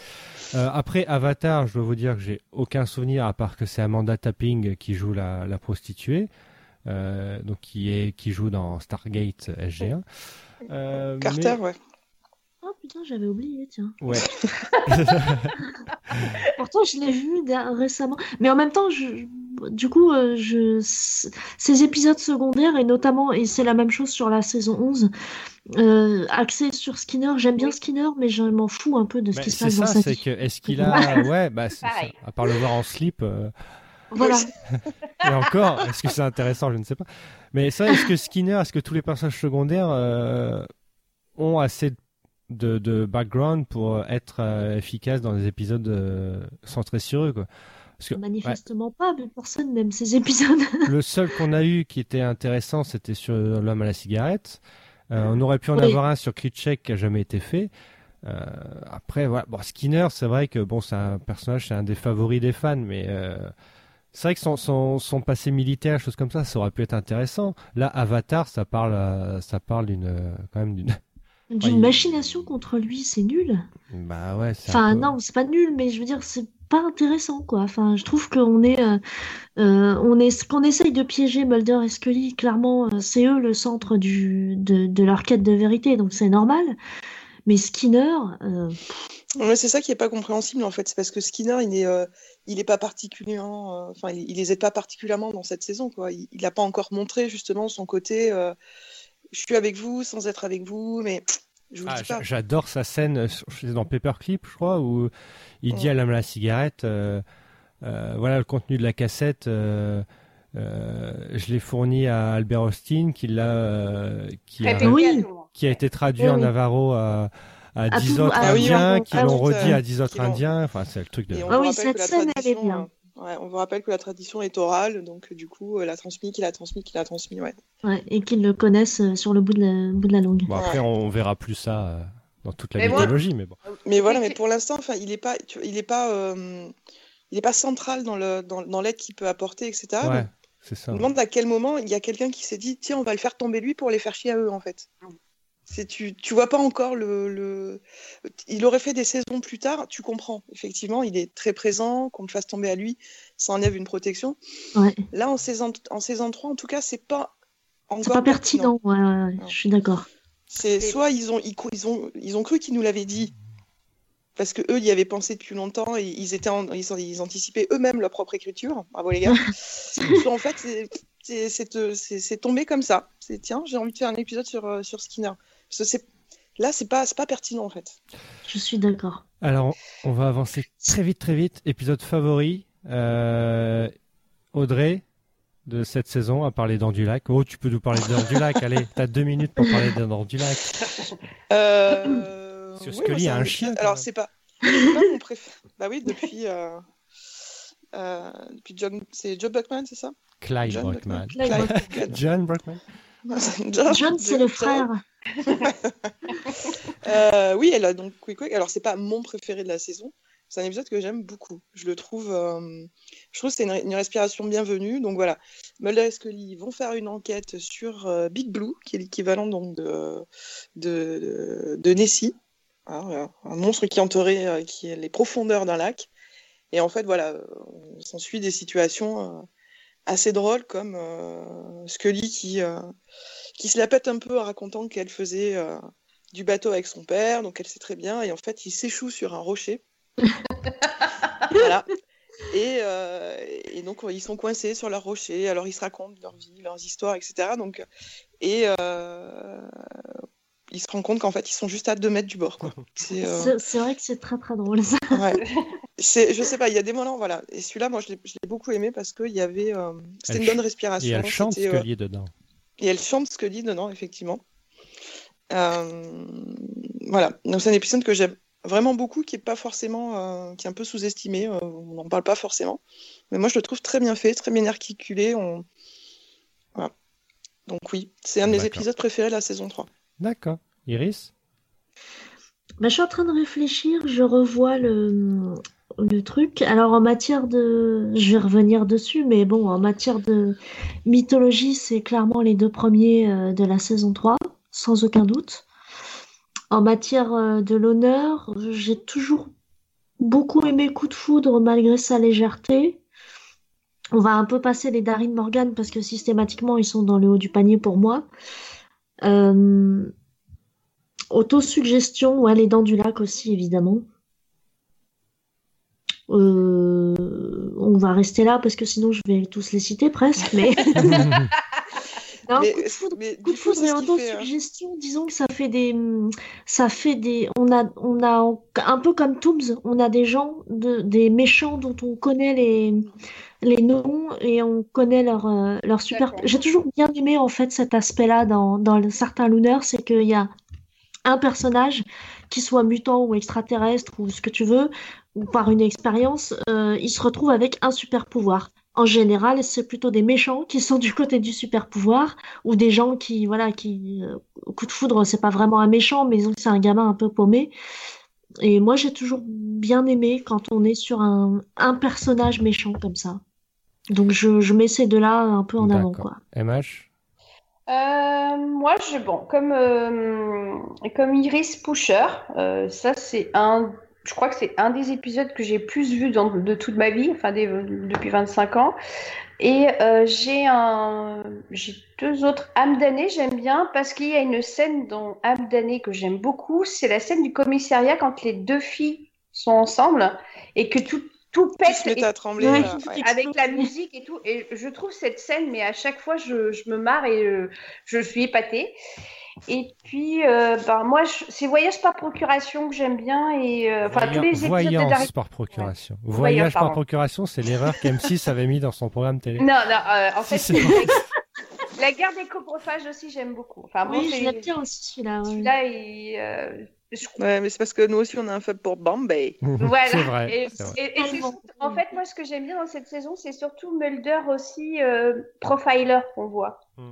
Euh, après Avatar, je dois vous dire que j'ai aucun souvenir à part que c'est Amanda Tapping qui joue la, la prostituée, euh, donc qui est qui joue dans Stargate SG1. Euh, Carter, mais- ouais. Oh putain, j'avais oublié, tiens. Ouais. <laughs> Pourtant, je l'ai vu récemment. Mais en même temps, je... du coup, euh, je... ces épisodes secondaires, et notamment, et c'est la même chose sur la saison 11, euh, axés sur Skinner, j'aime bien Skinner, mais je m'en fous un peu de ce Bah, qui se passe dans ça, sa c'est vie. que est-ce qu'il <laughs> a ouais bah c'est ça. Pareil. à part le voir en slip euh, Voilà. <laughs> et encore est-ce que c'est intéressant je ne sais pas mais ça est-ce que Skinner est-ce que tous les personnages secondaires euh, ont assez de, de background pour être euh, efficaces dans des épisodes euh, centrés sur eux quoi? Parce que ouais, Manifestement pas, mais personne n'aime ces épisodes. le seul qu'on a eu qui était intéressant c'était sur l'homme à la cigarette Euh, on aurait pu en Oui. avoir un sur Krychek qui a jamais été fait Euh, après, voilà. Bon, Skinner, c'est vrai que bon, c'est un personnage, c'est un des favoris des fans, mais euh, c'est vrai que son, son, son passé militaire, choses comme ça, ça aurait pu être intéressant. Là, Avatar, ça parle, euh, ça parle d'une, euh, quand même d'une. D'une machination contre lui, c'est nul. Bah ouais. Enfin, peu- non, c'est pas nul, mais je veux dire, c'est pas intéressant, quoi. Enfin, je trouve qu'on est, euh, euh, on est, qu'on essaye de piéger Mulder et Scully. Clairement, euh, c'est eux le centre du, de, de leur quête de vérité, donc c'est normal. Mais Skinner, euh, c'est ça qui est pas compréhensible en fait. C'est parce que Skinner, il est, euh, il est pas particulièrement, euh, enfin, il, les aide pas particulièrement dans cette saison, quoi. Il, il a pas encore montré justement son côté. je suis avec vous sans être avec vous, mais Ah, J'adore sa scène euh, c'est dans Paperclip, je crois, où il dit à l'homme à la cigarette, euh, euh, voilà le contenu de la cassette. euh, euh, je l'ai fourni à Albert Austin, qui l'a, euh, qui a, Oui. qui a été traduit Oui, en navarro à, à À 10 tout- autres ah Indiens, oui, qui ah l'ont redit euh, à 10 autres Indiens. Enfin, c'est le truc de. Ah oui, cette scène, elle est bien. Euh, ouais, on vous rappelle que la tradition est orale, donc euh, du coup, elle a transmis, qu'il a transmis, qu'il a transmis, ouais. ouais, et qu'ils le connaissent euh, sur le bout de la, bout de la langue. Bon, après, on, on verra plus ça euh, dans toute la Mais moi- mythologie, mais bon. Mais voilà, mais pour l'instant, enfin, il est pas, tu vois, il est pas, euh, il est pas central dans le, dans, dans l'aide qu'il peut apporter, etc. ouais, c'est ça. Je me demande à quel moment il y a quelqu'un qui s'est dit tiens on va le faire tomber lui pour les faire chier à eux en fait. C'est tu tu vois pas encore le, le il aurait fait des saisons plus tard tu comprends effectivement il est très présent qu'on le fasse tomber à lui ça enlève une protection. Ouais, Là en saison en saison 3 en tout cas c'est pas encore c'est pas pertinent. Ouais, ouais, ouais, je suis d'accord. C'est soit ils ont ils, ont ils ont cru qu'ils nous l'avaient dit parce que eux y avaient pensé depuis longtemps et ils étaient en- ils, ils anticipaient eux-mêmes leur propre écriture. Bravo les gars. <laughs> Soit en fait c'est- c'est c'est c'est- c'est tombé comme ça. C'est tiens j'ai envie de faire un épisode sur euh, sur Skinner. Parce que c'est là c'est pas c'est pas pertinent en fait. Je suis d'accord. Alors, on va avancer très vite, très vite. Épisode favori. Euh, Audrey, de cette saison, à parler Dents du Lac. Oh, tu peux nous parler Dents du Lac. <laughs> Allez, t'as deux minutes pour parler Dents du Lac. Euh, Sur oui, moi, il y a c'est un chien, Alors c'est pas pas mon préféré. Bah oui depuis euh, euh, depuis John c'est Joe Buckman c'est ça? Clyde John Brockman. <laughs> John Brockman. John, John, c'est le frère. <laughs> Euh, oui, elle a donc Quick Quick. Alors, c'est pas mon préféré de la saison. C'est un épisode que j'aime beaucoup. Je le trouve, euh, je trouve que c'est une, respiration bienvenue. Donc voilà, Mulder et Scully vont faire une enquête sur euh, Big Blue, qui est l'équivalent donc de, de, Nessie, voilà. un monstre qui entourait qui est les profondeurs d'un lac. Et en fait, voilà, on s'ensuit des situations assez drôles comme euh, Scully qui, euh, qui se la pète un peu en racontant qu'elle faisait euh, du bateau avec son père, donc elle sait très bien, et en fait il s'échoue sur un rocher. <laughs> voilà. Et, euh, et donc ils sont coincés sur leur rocher, alors ils se racontent leur vie, leurs histoires, etc. Donc, et euh, il se rend compte qu'en fait, ils sont juste à 2 mètres du bord. quoi. <laughs> C'est, euh, C'est c'est vrai que c'est très très drôle ça. ouais. <laughs> C'est- je sais pas, il y a des moments, voilà. Et celui-là, moi, je l'ai je l'ai beaucoup aimé parce qu'il y avait. euh, c'était Elle une bonne respiration. Et elle chante c'était, euh, Scully dedans. Et elle chante Scully dedans, effectivement. Euh, Voilà. Donc, c'est un épisode que j'aime vraiment beaucoup, qui est pas forcément. euh, qui est un peu sous-estimé. euh, on n'en parle pas forcément. Mais moi, je le trouve très bien fait, très bien articulé. On... Voilà. Donc, oui, c'est un de mes D'accord. épisodes préférés de la saison 3. D'accord. Iris? Bah, je suis en train de réfléchir, je revois le, le truc. Alors en matière de... Je vais revenir dessus, mais bon, en matière de mythologie, c'est clairement les deux premiers euh, de la saison 3, sans aucun doute. En matière euh, de l'honneur, j'ai toujours beaucoup aimé Coup de foudre malgré sa légèreté. On va un peu passer les Darin Morgan parce que systématiquement ils sont dans le haut du panier pour moi. Euh, Autosuggestion, ouais, les dents du lac aussi, évidemment. Euh, on va rester là parce que sinon je vais tous les citer presque, mais. <laughs> <laughs> Non, Mais- coup de foudre, mais coup de foudre et euh, autosuggestion, disons que ça fait des, ça fait des, on a, on a un peu comme Tooms, on a des gens, de, des méchants dont on connaît les, les noms et on connaît leur, euh, leur super. J'ai toujours bien aimé en fait cet aspect-là dans, dans certains Lunars, c'est qu'il y a un personnage qui soit mutant ou extraterrestre ou ce que tu veux, ou par une expérience, euh, il se retrouve avec un super pouvoir. En général, c'est plutôt des méchants qui sont <laughs> du côté du super pouvoir, ou des gens qui, voilà, qui, euh, au coup de foudre, c'est pas vraiment un méchant, mais c'est un gamin un peu paumé. Et moi, j'ai toujours bien aimé quand on est sur un, un personnage méchant comme ça. Donc, je, je mets ces deux-là un peu en avant, quoi. MH Euh, moi, je, bon, comme, euh, comme Iris Pusher, euh, ça c'est un, je crois que c'est un des épisodes que j'ai plus vu dans, de toute ma vie, enfin des- depuis 25 ans. Et euh, j'ai un, j'ai deux autres âmes damnées, j'aime bien parce qu'il y a une scène dans âme damnée que j'aime beaucoup, c'est la scène du commissariat quand les deux filles sont ensemble et que tout, tout pète et à trembler. Ouais. là, ouais. <laughs> avec la musique et tout. Et je trouve cette scène, mais à chaque fois, je, je me marre et euh, je suis épatée. Et puis, euh, ben, moi, c'est Voyage par procuration que j'aime bien. Et, euh, enfin, tous les épisodes de Voyance par procuration. Voyance, Voyage par procuration, c'est l'erreur qu'M6 <laughs> avait mis dans son programme télé. Non, non, euh, en Si, fait, c'est la, guerre des coprophages aussi, j'aime beaucoup. Enfin, bon, Oui, c'est- je l'aime bien aussi, celui-là. ouais. celui-là, il, euh, Ouais, mais c'est parce que nous aussi, on a un fab pour Bombay. <laughs> Voilà. C'est vrai. Et, c'est vrai. et- et c'est Tellement. surtout- en fait, moi, ce que j'aime bien dans cette saison, c'est surtout Mulder aussi, euh, profiler qu'on voit. Mm.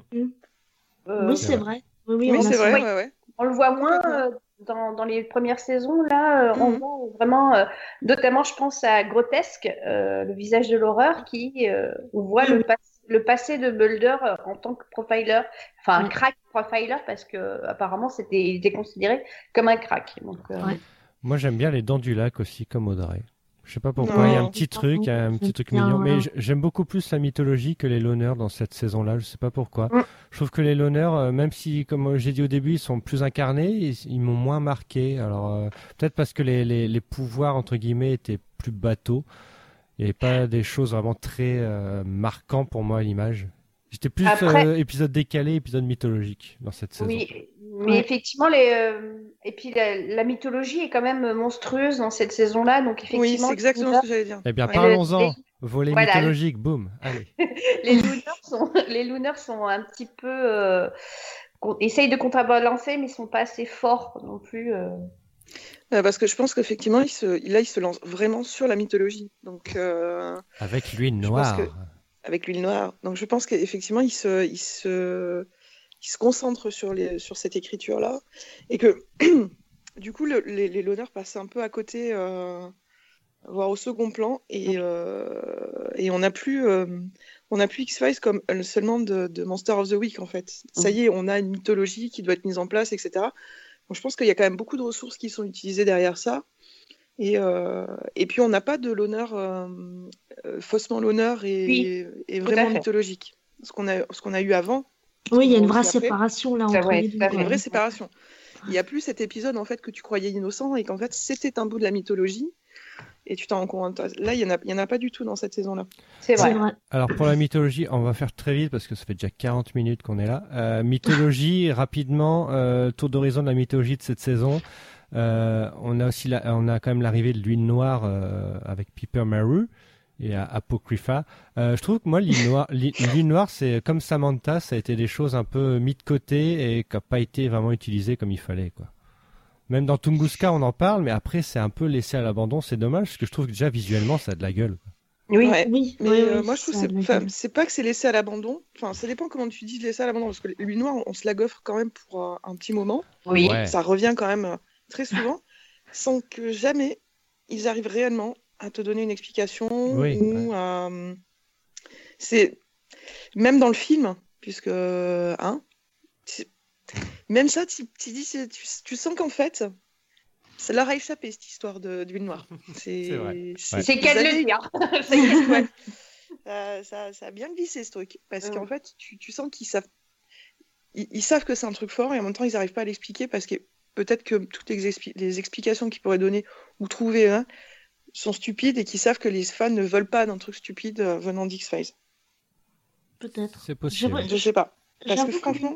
Euh, Oui, C'est vrai. vrai. Oui, c'est vrai, Oui. ouais, ouais. On le voit moins euh, dans, dans les premières saisons. Là, euh, on voit vraiment, euh, notamment, je pense à Grotesque, euh, le visage de l'horreur, qui euh, on voit le, pas- le passé de Mulder euh, en tant que profiler, enfin un crack profiler, parce que apparemment c'était, il était considéré comme un crack. Donc, euh, Ouais. Moi, j'aime bien les dents du lac aussi, comme Audrey. Je sais pas pourquoi, Non. il y a un petit truc, un petit truc mignon. voilà. Mais j'aime beaucoup plus la mythologie que les loners dans cette saison-là. Je sais pas pourquoi. Mm. Je trouve que les loners, euh, même si, comme j'ai dit au début, ils sont plus incarnés, ils, ils m'ont moins marqué. Alors, euh, peut-être parce que les, les, les pouvoirs, entre guillemets, étaient plus bateaux. Il n'y avait pas des choses vraiment très euh, marquants pour moi à l'image. J'étais plus Après- euh, épisode décalé, épisode mythologique dans cette saison. Oui, mais Ouais. effectivement, les, euh, et puis la, la mythologie est quand même monstrueuse dans cette saison-là. Donc Oui, effectivement, c'est exactement ce que j'allais dire. Eh bien, Ouais. parlons-en. les- Volet Voilà. mythologique, boum. Allez. <laughs> les lunars sont, les lunars sont un petit peu, euh, essayent de contrebalancer, mais sont pas assez forts non plus. Euh. Parce que je pense qu'effectivement, il se... là, il se lance vraiment sur la mythologie. Donc, euh, Avec l'huile noire. que- avec l'huile noire. Donc, je pense qu'effectivement, il se, il se, il se concentre sur, les, sur cette écriture-là. Et que, <clears throat> du coup, le- les, les l'honneur passent un peu à côté, euh, voire au second plan. Et, euh, et on n'a plus, on n'a plus X-Files comme seulement de, de Monster of the Week, en fait. Ça y est, on a une mythologie qui doit être mise en place, etc. Donc, je pense qu'il y a quand même beaucoup de ressources qui sont utilisées derrière ça. Et, euh, et puis, on n'a pas de l'honneur, euh, euh, faussement l'honneur et, Oui, et tout vraiment mythologique. Ce qu'on a, ce qu'on a eu avant, Oui, il y a une vraie après. séparation là entre ouais, les deux. une vraie séparation. Il n'y a plus cet épisode en fait que tu croyais innocent et qu'en fait c'était un bout de la mythologie et tu t'en rends compte. Là, il n'y en, a- il y en a pas du tout dans cette saison-là. C'est C'est vrai. vrai. Alors pour la mythologie, on va faire très vite parce que ça fait déjà 40 minutes qu'on est là. Euh, mythologie, <laughs> rapidement, euh, tour d'horizon de la mythologie de cette saison. Euh, on a aussi la- on a quand même l'arrivée de l'huile noire euh, avec Piper Maru et à Apocrypha. Euh, je trouve que moi l'huile noire, <laughs> noire c'est comme Samantha, ça a été des choses un peu mis de côté et qui n'a pas été vraiment utilisé comme il fallait quoi. Même dans Tunguska on en parle, mais après c'est un peu laissé à l'abandon. C'est dommage parce que je trouve que déjà visuellement ça a de la gueule. Oui. Ouais. Oui, Mais oui, euh, oui, moi, je trouve que c'est enfin, gueule. c'est pas que c'est laissé à l'abandon. Enfin, ça dépend comment tu dis laisser à l'abandon. Parce que l'huile noire, on se la goffre quand même pour euh, un petit moment. Oui. Ouais. Ça revient quand même euh, très souvent, <laughs> sans que jamais ils arrivent réellement à te donner une explication. Oui, ou euh, c'est même dans le film, puisque hein, même ça, tu, tu dis, tu, tu sens qu'en fait, ça leur a échappé cette histoire de- d'huile noire. <laughs> C'est C'est vrai. Ouais. C'est ils qu'elle avaient- le dit. hein. ça, ouais. <laughs> Ça- ça- ça a bien glissé ce truc. Parce Mm. qu'en fait, tu, tu sens qu'ils savent. Ils, ils savent que c'est un truc fort et en même temps, ils n'arrivent pas à l'expliquer parce que peut-être que toutes les, expli- les explications qu'ils pourraient donner ou trouver hein, sont stupides et qu'ils savent que les fans ne veulent pas d'un truc stupide euh, venant d'X-Files. Peut-être. C'est possible. J'aimerais- Je sais pas. Parce que- franchement,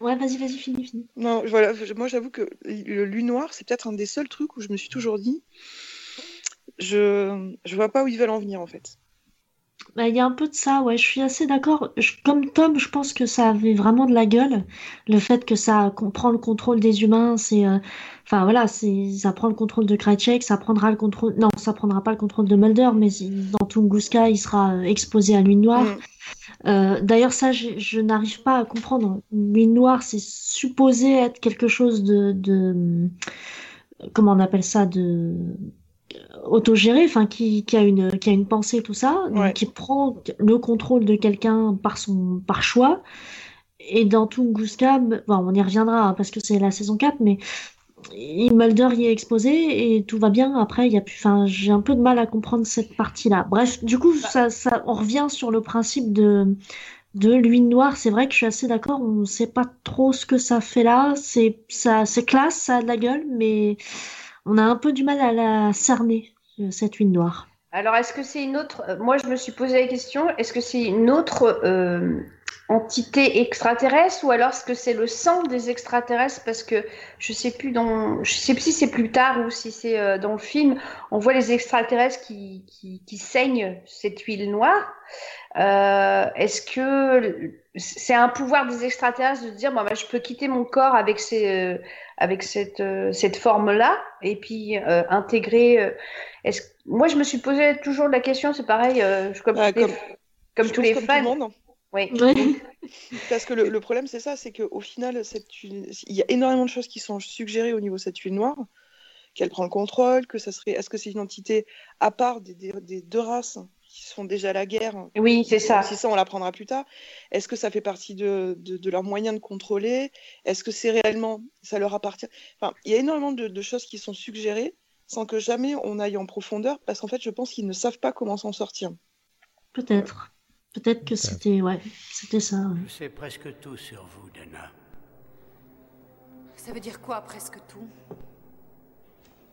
Ouais, vas-y, vas-y, finis, finis. non, voilà, moi j'avoue que le Lune Noir, c'est peut-être un des seuls trucs où je me suis toujours dit, je, je vois pas où ils veulent en venir en fait. Bah, Il y a un peu de ça, ouais, je suis assez d'accord. Comme Tom, je pense que ça avait vraiment de la gueule. Le fait que ça qu'on prend le contrôle des humains, c'est, euh, enfin voilà, ça prend le contrôle de Krychek, ça prendra le contrôle, non, ça prendra pas le contrôle de Mulder, mais dans Tunguska, il sera euh, exposé à l'huile noire. Mm. Euh, d'ailleurs, ça, je, je n'arrive pas à comprendre. L'huile noire, c'est supposé être quelque chose de, de, comment on appelle ça, de autogéré, enfin qui, qui a une qui a une pensée tout ça, donc Ouais. qui prend le contrôle de quelqu'un par son par choix. Et dans Tunguska, bon, on y reviendra hein, parce que c'est la saison 4, mais Mulder y est exposé et tout va bien. Après, il y a plus, enfin, j'ai un peu de mal à comprendre cette partie-là. Bref, du coup, ça, ça, on revient sur le principe de de l'huile noire. C'est vrai que je suis assez d'accord. On sait pas trop ce que ça fait là. C'est ça, c'est classe, ça a de la gueule, mais on a un peu du mal à la cerner euh, cette huile noire. Alors, est-ce que c'est une autre. euh, Moi, je me suis posé la question est-ce que c'est une autre euh, entité extraterrestre ou alors est-ce que c'est le sang des extraterrestres Parce que je sais plus dans. Je sais plus si c'est plus tard ou si c'est euh, dans le film. On voit les extraterrestres qui, qui, qui saignent cette huile noire. Euh, est-ce que c'est un pouvoir des extraterrestres de dire bon, bah, je peux quitter mon corps avec, ces, euh, avec cette, euh, cette forme-là et puis euh, intégrer. euh, est-ce... Moi, je me suis posé toujours la question, c'est pareil, euh, je- comme, les- comme- comme je tous les comme fans. tout le monde. Oui. <laughs> Parce que le, le problème, c'est ça, c'est qu'au final, cette il y a énormément de choses qui sont suggérées au niveau de cette huile noire, qu'elle prend le contrôle, que ça serait, est-ce que c'est une entité à part des, des- des deux races qui se font déjà la guerre Oui, c'est ça. Si ça, on l'apprendra plus tard. Est-ce que ça fait partie de, de, de leurs moyens de contrôler Est-ce que c'est réellement, ça leur appartient? Enfin, il y a énormément de, de choses qui sont suggérées sans que jamais on aille en profondeur, parce qu'en fait, je pense qu'ils ne savent pas comment s'en sortir. Peut-être. Peut-être que c'était ouais, c'était ça. ouais. Je sais presque tout sur vous, Dana. Ça veut dire quoi, presque tout?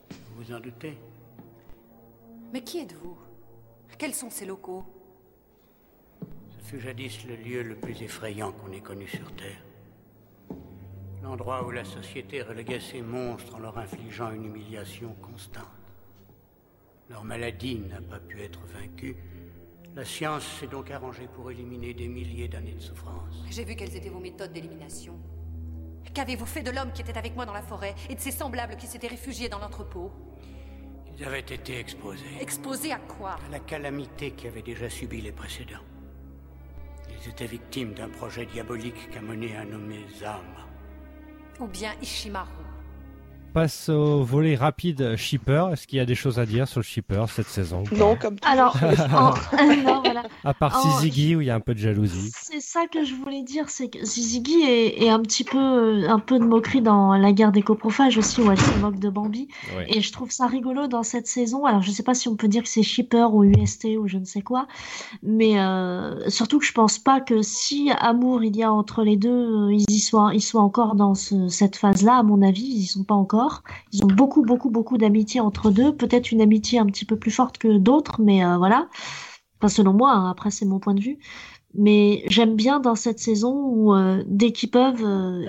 Vous vous en doutez? Mais qui êtes-vous? Quels sont ces locaux? Ce fut jadis le lieu le plus effrayant qu'on ait connu sur Terre. L'endroit où la société reléguait ses monstres en leur infligeant une humiliation constante. Leur maladie n'a pas pu être vaincue. La science s'est donc arrangée pour éliminer des milliers d'années de souffrance. J'ai vu quelles étaient vos méthodes d'élimination. Qu'avez-vous fait de l'homme qui était avec moi dans la forêt et de ses semblables qui s'étaient réfugiés dans l'entrepôt? Ils avaient été exposés Exposés à quoi? À la calamité qui avait déjà subi les précédents. Ils étaient victimes d'un projet diabolique qu'a mené un nommé Zama. Ou bien Ishimaru Passe au volet rapide shipper. Est-ce qu'il y a des choses à dire sur le shipper cette saison Non, comme Alors, <laughs> en- <laughs> non, voilà. À part en- Sizigi où il y a un peu de jalousie. C'est ça que je voulais dire, c'est que Zizigi est, est un petit peu, euh, un peu de moquerie dans la guerre des coprophages aussi, où elle se moque de Bambi. Et je trouve ça rigolo dans cette saison. Alors, je sais pas si on peut dire que c'est shipper ou UST ou je ne sais quoi, mais euh, surtout que je pense pas que si amour il y a entre les deux, euh, ils y soient, ils soient encore dans ce- cette phase-là. À mon avis, ils y sont pas encore. Ils ont beaucoup, beaucoup, beaucoup d'amitié entre deux. Peut-être une amitié un petit peu plus forte que d'autres, mais euh, voilà. Enfin, selon moi, hein, après c'est mon point de vue. Mais j'aime bien dans cette saison où euh, dès qu'ils peuvent, euh,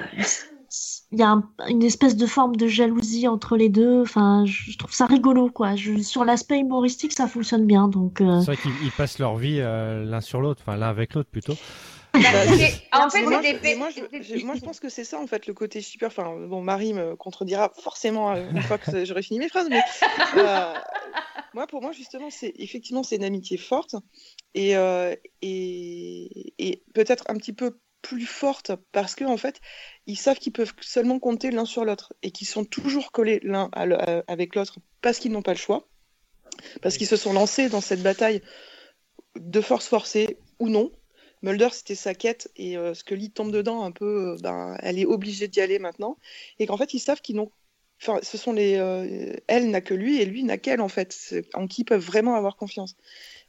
il y a un- une espèce de forme de jalousie entre les deux. Enfin, je, trouve ça rigolo, quoi. Sur l'aspect humoristique, ça fonctionne bien. Donc, C'est vrai qu'ils ils passent leur vie l'un sur l'autre, enfin l'un avec l'autre plutôt. C'est- en fait, moi, je, des- moi, je, je- moi, je pense que c'est ça, en fait, le côté shipper. Enfin, bon, Marie me contredira forcément euh, une fois que j'aurai fini mes phrases, mais euh, moi, pour moi, justement, c'est effectivement, c'est une amitié forte et, euh, et, et peut-être un petit peu plus forte parce que en fait, ils savent qu'ils peuvent seulement compter l'un sur l'autre et qu'ils sont toujours collés l'un avec l'autre parce qu'ils n'ont pas le choix, parce qu'ils se sont lancés dans cette bataille de force forcée ou non. Mulder, c'était sa quête et euh, Scully tombe dedans un peu, euh, ben, elle est obligée d'y aller maintenant. Et qu'en fait, ils savent qu'ils n'ont. Enfin, ce sont les. euh, elle n'a que lui et lui n'a qu'elle, en fait, en qui ils peuvent vraiment avoir confiance.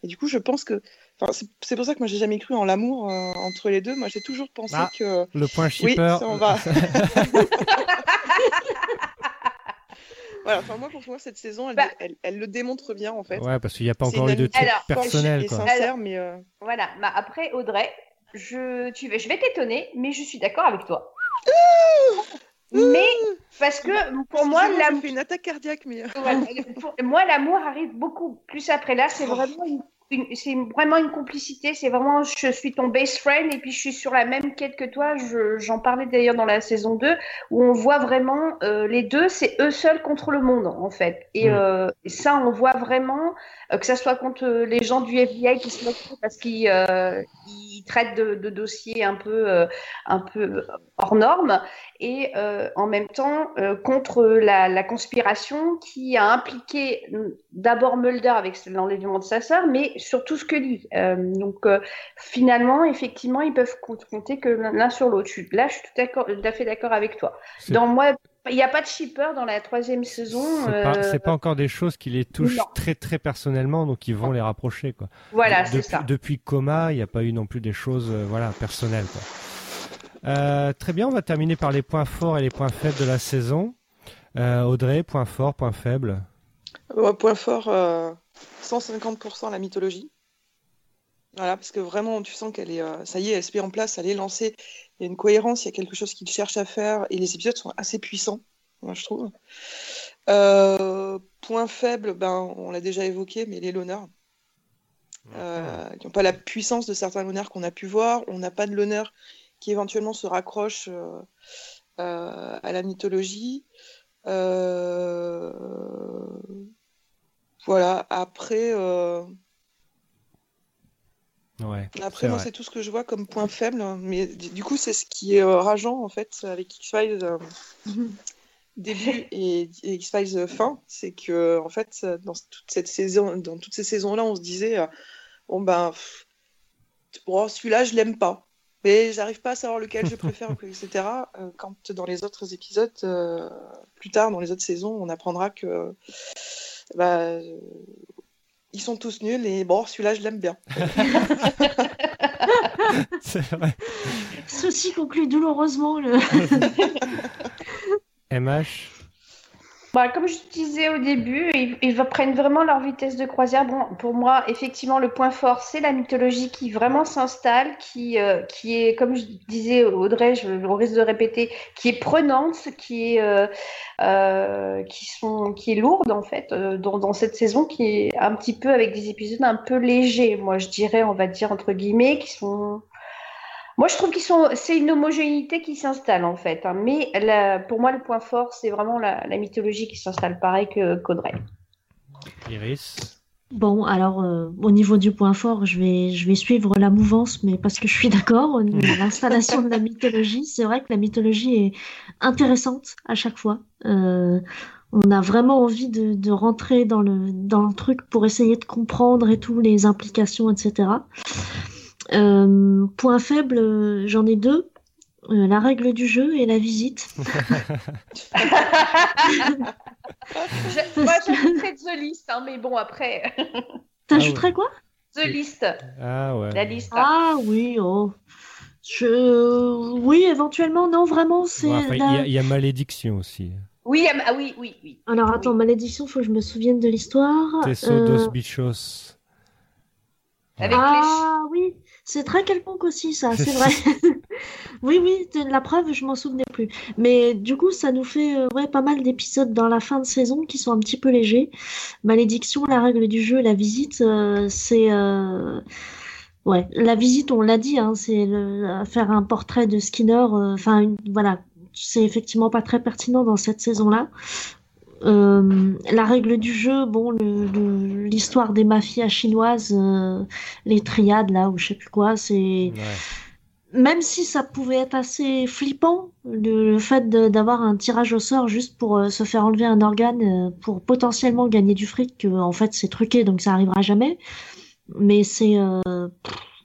Et du coup, je pense que. Enfin, c'est- pour ça que moi, j'ai jamais cru en l'amour euh, entre les deux. Moi, j'ai toujours pensé Ah, que. Le point Oui, shipper. ça, on va. <laughs> <laughs> Voilà, enfin, moi, pour moi, cette saison, elle, Bah. elle, elle le démontre bien, en fait. Ouais, parce qu'il n'y a pas encore eu de truc Alors, personnel. Quoi. sincère, Alors- mais. euh, Voilà. Bah, après, Audrey, je, tu, je vais t'étonner, mais je suis d'accord avec toi. mais parce que pour moi, l'amour. j'ai fait une attaque cardiaque, mais. euh, Voilà. Pour- moi, l'amour arrive beaucoup plus après là. C'est vraiment une, une- c'est vraiment une complicité. C'est vraiment, je suis ton best friend et puis je suis sur la même quête que toi. Je- J'en parlais d'ailleurs dans la saison 2 où on voit vraiment euh, les deux, c'est eux seuls contre le monde en fait. Et Mm. euh, ça, on voit vraiment euh, que ça soit contre les gens du FBI qui se mettent parce qu'ils ils traitent de, de dossiers un peu, un peu hors normes et en même temps contre la, la conspiration qui a impliqué euh, d'abord Mulder avec l'enlèvement de sa sœur, mais surtout Scully. Euh, donc euh, finalement, effectivement, ils peuvent compte- compter que l'un sur l'autre. Là, je suis tout, d'accord- tout à fait d'accord avec toi. Dans moi, il n'y a pas de shipper dans la troisième saison. C'est pas, euh, pas encore des choses qui les touchent non. très très personnellement, donc ils vont les rapprocher. Quoi. Voilà, De- c'est depuis, ça. Depuis Coma, il n'y a pas eu non plus des choses euh, voilà, personnelles. Quoi. Euh, très bien, on va terminer par les points forts et les points faibles de la saison. Euh, Audrey, point fort, point faible. Ouais, point fort, euh, 150% la mythologie. Voilà, parce que vraiment, tu sens qu'elle est, euh, ça y est, elle se met en place, elle est lancée. Il y a une cohérence, il y a quelque chose qu'il cherche à faire, et les épisodes sont assez puissants, moi je trouve. Euh, point faible, ben, on l'a déjà évoqué, mais les l'honneur. Euh, qui n'ont pas la puissance de certains l'honneur qu'on a pu voir. On n'a pas de l'honneur qui éventuellement se raccroche euh, euh, à la mythologie. Voilà, après, euh, Ouais, après c'est moi, c'est tout ce que je vois comme point faible. hein. Mais du coup, c'est ce qui est euh, rageant, en fait, avec X-Files euh, <laughs> début et, et X-Files euh, fin. C'est que, en fait, dans toute cette saison, dans toutes ces saisons-là, on se disait, euh, bon, ben, pff, bon, celui-là, je l'aime pas. Mais j'arrive pas à savoir lequel je préfère, etc. Quand dans les autres épisodes, euh, plus tard, dans les autres saisons, on apprendra que bah, euh, ils sont tous nuls et bon, celui-là, je l'aime bien. <laughs> C'est vrai. Ceci conclut douloureusement le. <laughs> MH, Bah, comme je disais au début, ils, ils prennent vraiment leur vitesse de croisière. Bon, pour moi, effectivement, le point fort, c'est la mythologie qui vraiment s'installe, qui, euh, qui est, comme je disais Audrey, je, risque de répéter, qui est prenante, qui est, euh, euh, qui sont, qui est lourde en fait euh, dans, dans cette saison, qui est un petit peu avec des épisodes un peu légers. Moi, je dirais, on va dire entre guillemets, qui sont moi, je trouve qu'ils sont, c'est une homogénéité qui s'installe en fait. hein. Mais la- pour moi, le point fort, c'est vraiment la, la mythologie qui s'installe, pareil que qu'Audrey. Iris, Bon, alors euh, au niveau du point fort, je vais, je vais suivre la mouvance, mais parce que je suis d'accord, au niveau de l'installation de la mythologie, c'est vrai que la mythologie est intéressante à chaque fois. Euh, on a vraiment envie de, de rentrer dans le, dans le truc pour essayer de comprendre et tout, les implications, etc. Euh, point faible, euh, j'en ai deux. Euh, la règle du jeu et la visite. <laughs> Je- moi, j'ajouterais The List, hein, mais bon, après, <laughs> T'ajouterais quoi? The List, ah ouais. la liste. Ah oui, oh. Je... Oui, éventuellement, non, vraiment, c'est... Ouais, Il la- y, a- il y a malédiction aussi. Oui, ah, ah oui, oui, oui. Alors attends, malédiction, faut que je me souvienne de l'histoire. Tesso Euh, dos bichos. Avec Ah oui, c'est très quelconque aussi, ça, <laughs> c'est vrai. <laughs> oui, oui, de- la preuve, je m'en souvenais plus. Mais du coup, ça nous fait euh, ouais, pas mal d'épisodes dans la fin de saison qui sont un petit peu légers. Malédiction, la règle du jeu, la visite, euh, c'est... euh, Ouais, la visite, on l'a dit, hein, c'est le- faire un portrait de Skinner. Enfin, une- voilà, c'est effectivement pas très pertinent dans cette saison-là. Euh, la règle du jeu, bon, le- le- l'histoire des mafias chinoises, euh, les triades là, ou je sais plus quoi, c'est Ouais. même si ça pouvait être assez flippant, le, le fait d'avoir un tirage au sort juste pour euh, se faire enlever un organe euh, pour potentiellement gagner du fric, en fait c'est truqué donc ça arrivera jamais. Mais c'est euh,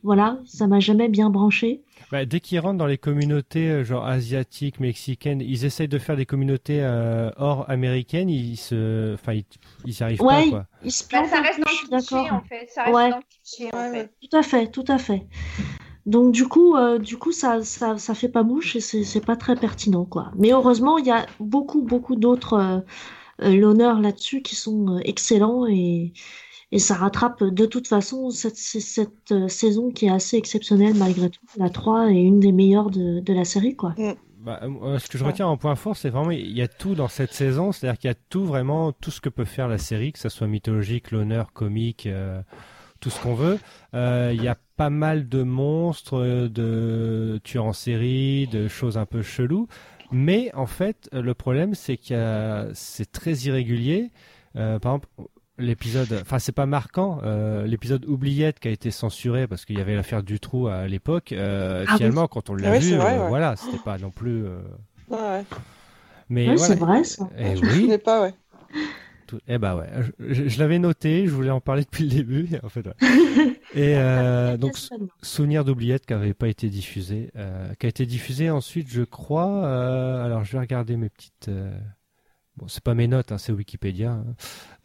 voilà, ça m'a jamais bien branché. Bah, dès qu'ils rentrent dans les communautés euh, genre asiatiques, mexicaines, ils essayent de faire des communautés euh, hors américaines, ils se, enfin, ils, ils arrivent Ouais, pas quoi. il se Bah, ça reste dans le cliché, en fait. Ça reste Ouais. dans le cliché, en Ouais, fait. ouais. Tout à fait, tout à fait. Donc du coup, euh, du coup, ça, ça, ça fait pas mouche et c'est pas très pertinent, quoi. Mais heureusement, il y a beaucoup, beaucoup d'autres euh, euh, l'honneur là-dessus qui sont euh, excellents et, et ça rattrape de toute façon cette, cette, cette, euh, saison qui est assez exceptionnelle malgré tout. La 3 est une des meilleures de, de la série, quoi. Bah, euh, ce que je retiens en point fort, c'est vraiment il y a tout dans cette saison, c'est-à-dire qu'il y a tout vraiment tout ce que peut faire la série, que ça soit mythologique, l'honneur, comique, euh, tout ce qu'on veut. Euh, Il y a pas mal de monstres, de tueurs en série, de choses un peu cheloues. Mais en fait, le problème, c'est qu'il y a, c'est très irrégulier. Euh, par exemple, l'épisode, enfin, c'est pas marquant. euh, l'épisode Oubliette qui a été censuré parce qu'il y avait l'affaire du trou à l'époque. euh, Ah oui. finalement, quand on l'a Ah oui, vu, c'est vrai, euh, ouais. voilà, c'était pas non plus. euh, Ouais, ouais. mais Ouais, voilà. c'est vrai, ça. Eh Je ne oui. pas, ouais. Tout- Eh bah ouais, je, je- je l'avais noté, je voulais en parler depuis le début. <laughs> En fait, ouais. <laughs> Et euh, donc Souvenir d'oubliette qui avait pas été diffusé, euh, qui a été diffusé ensuite, je crois. euh, alors je vais regarder mes petites. Bon, c'est pas mes notes, hein, c'est Wikipédia. hein.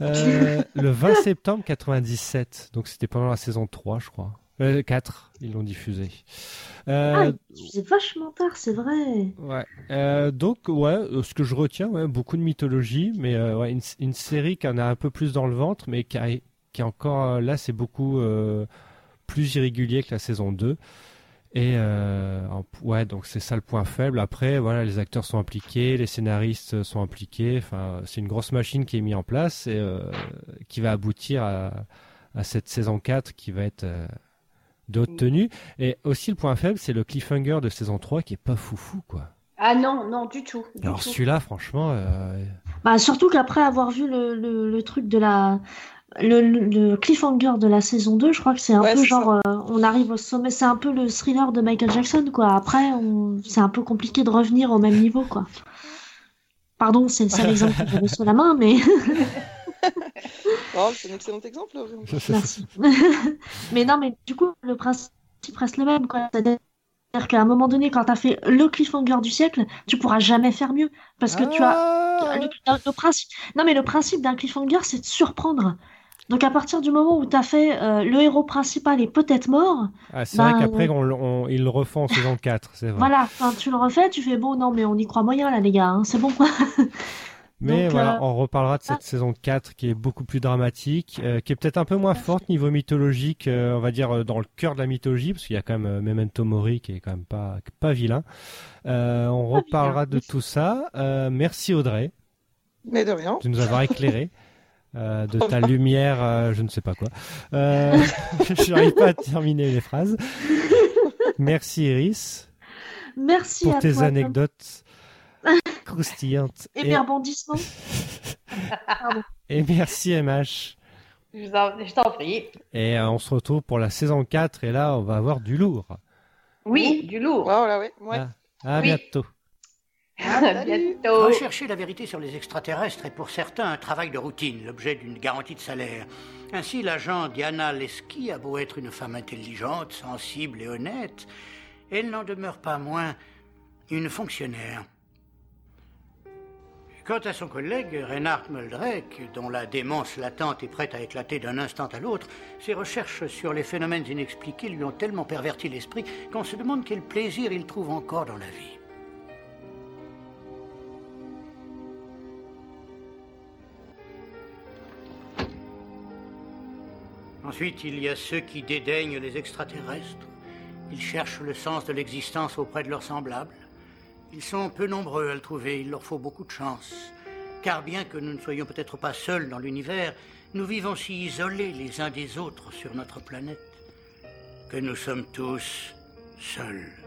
Euh, le <laughs> 20 septembre 97, donc c'était pendant la saison 3, je crois. Euh, 4, ils l'ont diffusé. Euh, Ah, c'est vachement tard, c'est vrai. Ouais. Euh, donc ouais, ce que je retiens, ouais, beaucoup de mythologie, mais ouais, une, une série qui en a un peu plus dans le ventre, mais qui, a- qui est encore là, c'est beaucoup plus irrégulier que la saison 2. Et euh, ouais, donc c'est ça le point faible. Après, voilà, les acteurs sont impliqués, les scénaristes sont impliqués. Enfin, c'est une grosse machine qui est mise en place et euh, qui va aboutir à, à cette saison 4 qui va être euh, de haute tenue. Et aussi le point faible, c'est le cliffhanger de saison 3 qui est pas foufou, quoi. Ah non, non, du tout. du Alors celui-là, franchement, euh, Bah, surtout qu'après avoir vu le, le, le truc de la. Le, cliffhanger de la saison 2, je crois que c'est un Ouais, peu genre. euh, on arrive au sommet, c'est un peu le thriller de Michael Jackson, quoi. Après, on- c'est un peu compliqué de revenir au même niveau, quoi. Pardon, c'est le seul exemple que j'avais sous la main, mais. <laughs> Oh, c'est un excellent exemple. Merci. <laughs> mais non, mais du coup, le principe reste le même, quoi. C'est-à-dire qu'à un moment donné, quand tu as fait le cliffhanger du siècle, tu pourras jamais faire mieux. Parce que tu as. Ah Le, le principe... Non, mais le principe d'un cliffhanger, c'est de surprendre. Donc, à partir du moment où tu as fait euh, le héros principal est peut-être mort, Ah, c'est Bah, vrai qu'après, euh, on, on- ils le refont en saison 4, c'est vrai. voilà, enfin, tu le refais, tu fais bon, non, mais on y croit moyen là, les gars, hein, c'est bon. <laughs> Mais Donc, voilà, euh, on reparlera de cette ah. saison 4 qui est beaucoup plus dramatique, euh, qui est peut-être un peu moins forte niveau mythologique, euh, on va dire dans le cœur de la mythologie, parce qu'il y a quand même euh, Memento Mori qui est quand même pas, pas vilain. Euh, on Pas reparlera vilain, de tout ça. Euh, merci Audrey Mais de rien. de nous avoir éclairé. <laughs> euh, de ta lumière, euh, je ne sais pas quoi. Euh, <laughs> <laughs> je n'arrive pas à terminer les phrases. Merci Iris Merci pour à tes toi. Tom. anecdotes <laughs> croustillantes. Et mes rebondissements. et merci MH. Je t'en prie. Et euh, on se retrouve pour la saison 4 et là on va avoir du lourd. Oui, du lourd. Voilà, ouais. ouais. À Oui. bientôt. À <laughs> bientôt. Rechercher la vérité sur les extraterrestres est pour certains un travail de routine, l'objet d'une garantie de salaire. Ainsi, l'agent Diana Leski a beau être une femme intelligente, sensible et honnête, elle n'en demeure pas moins une fonctionnaire. Quant à son collègue, Reinhard Meldrake, dont la démence latente est prête à éclater d'un instant à l'autre, ses recherches sur les phénomènes inexpliqués lui ont tellement perverti l'esprit qu'on se demande quel plaisir il trouve encore dans la vie. Ensuite, il y a ceux qui dédaignent les extraterrestres. Ils cherchent le sens de l'existence auprès de leurs semblables. Ils sont peu nombreux à le trouver, il leur faut beaucoup de chance. Car bien que nous ne soyons peut-être pas seuls dans l'univers, nous vivons si isolés les uns des autres sur notre planète que nous sommes tous seuls.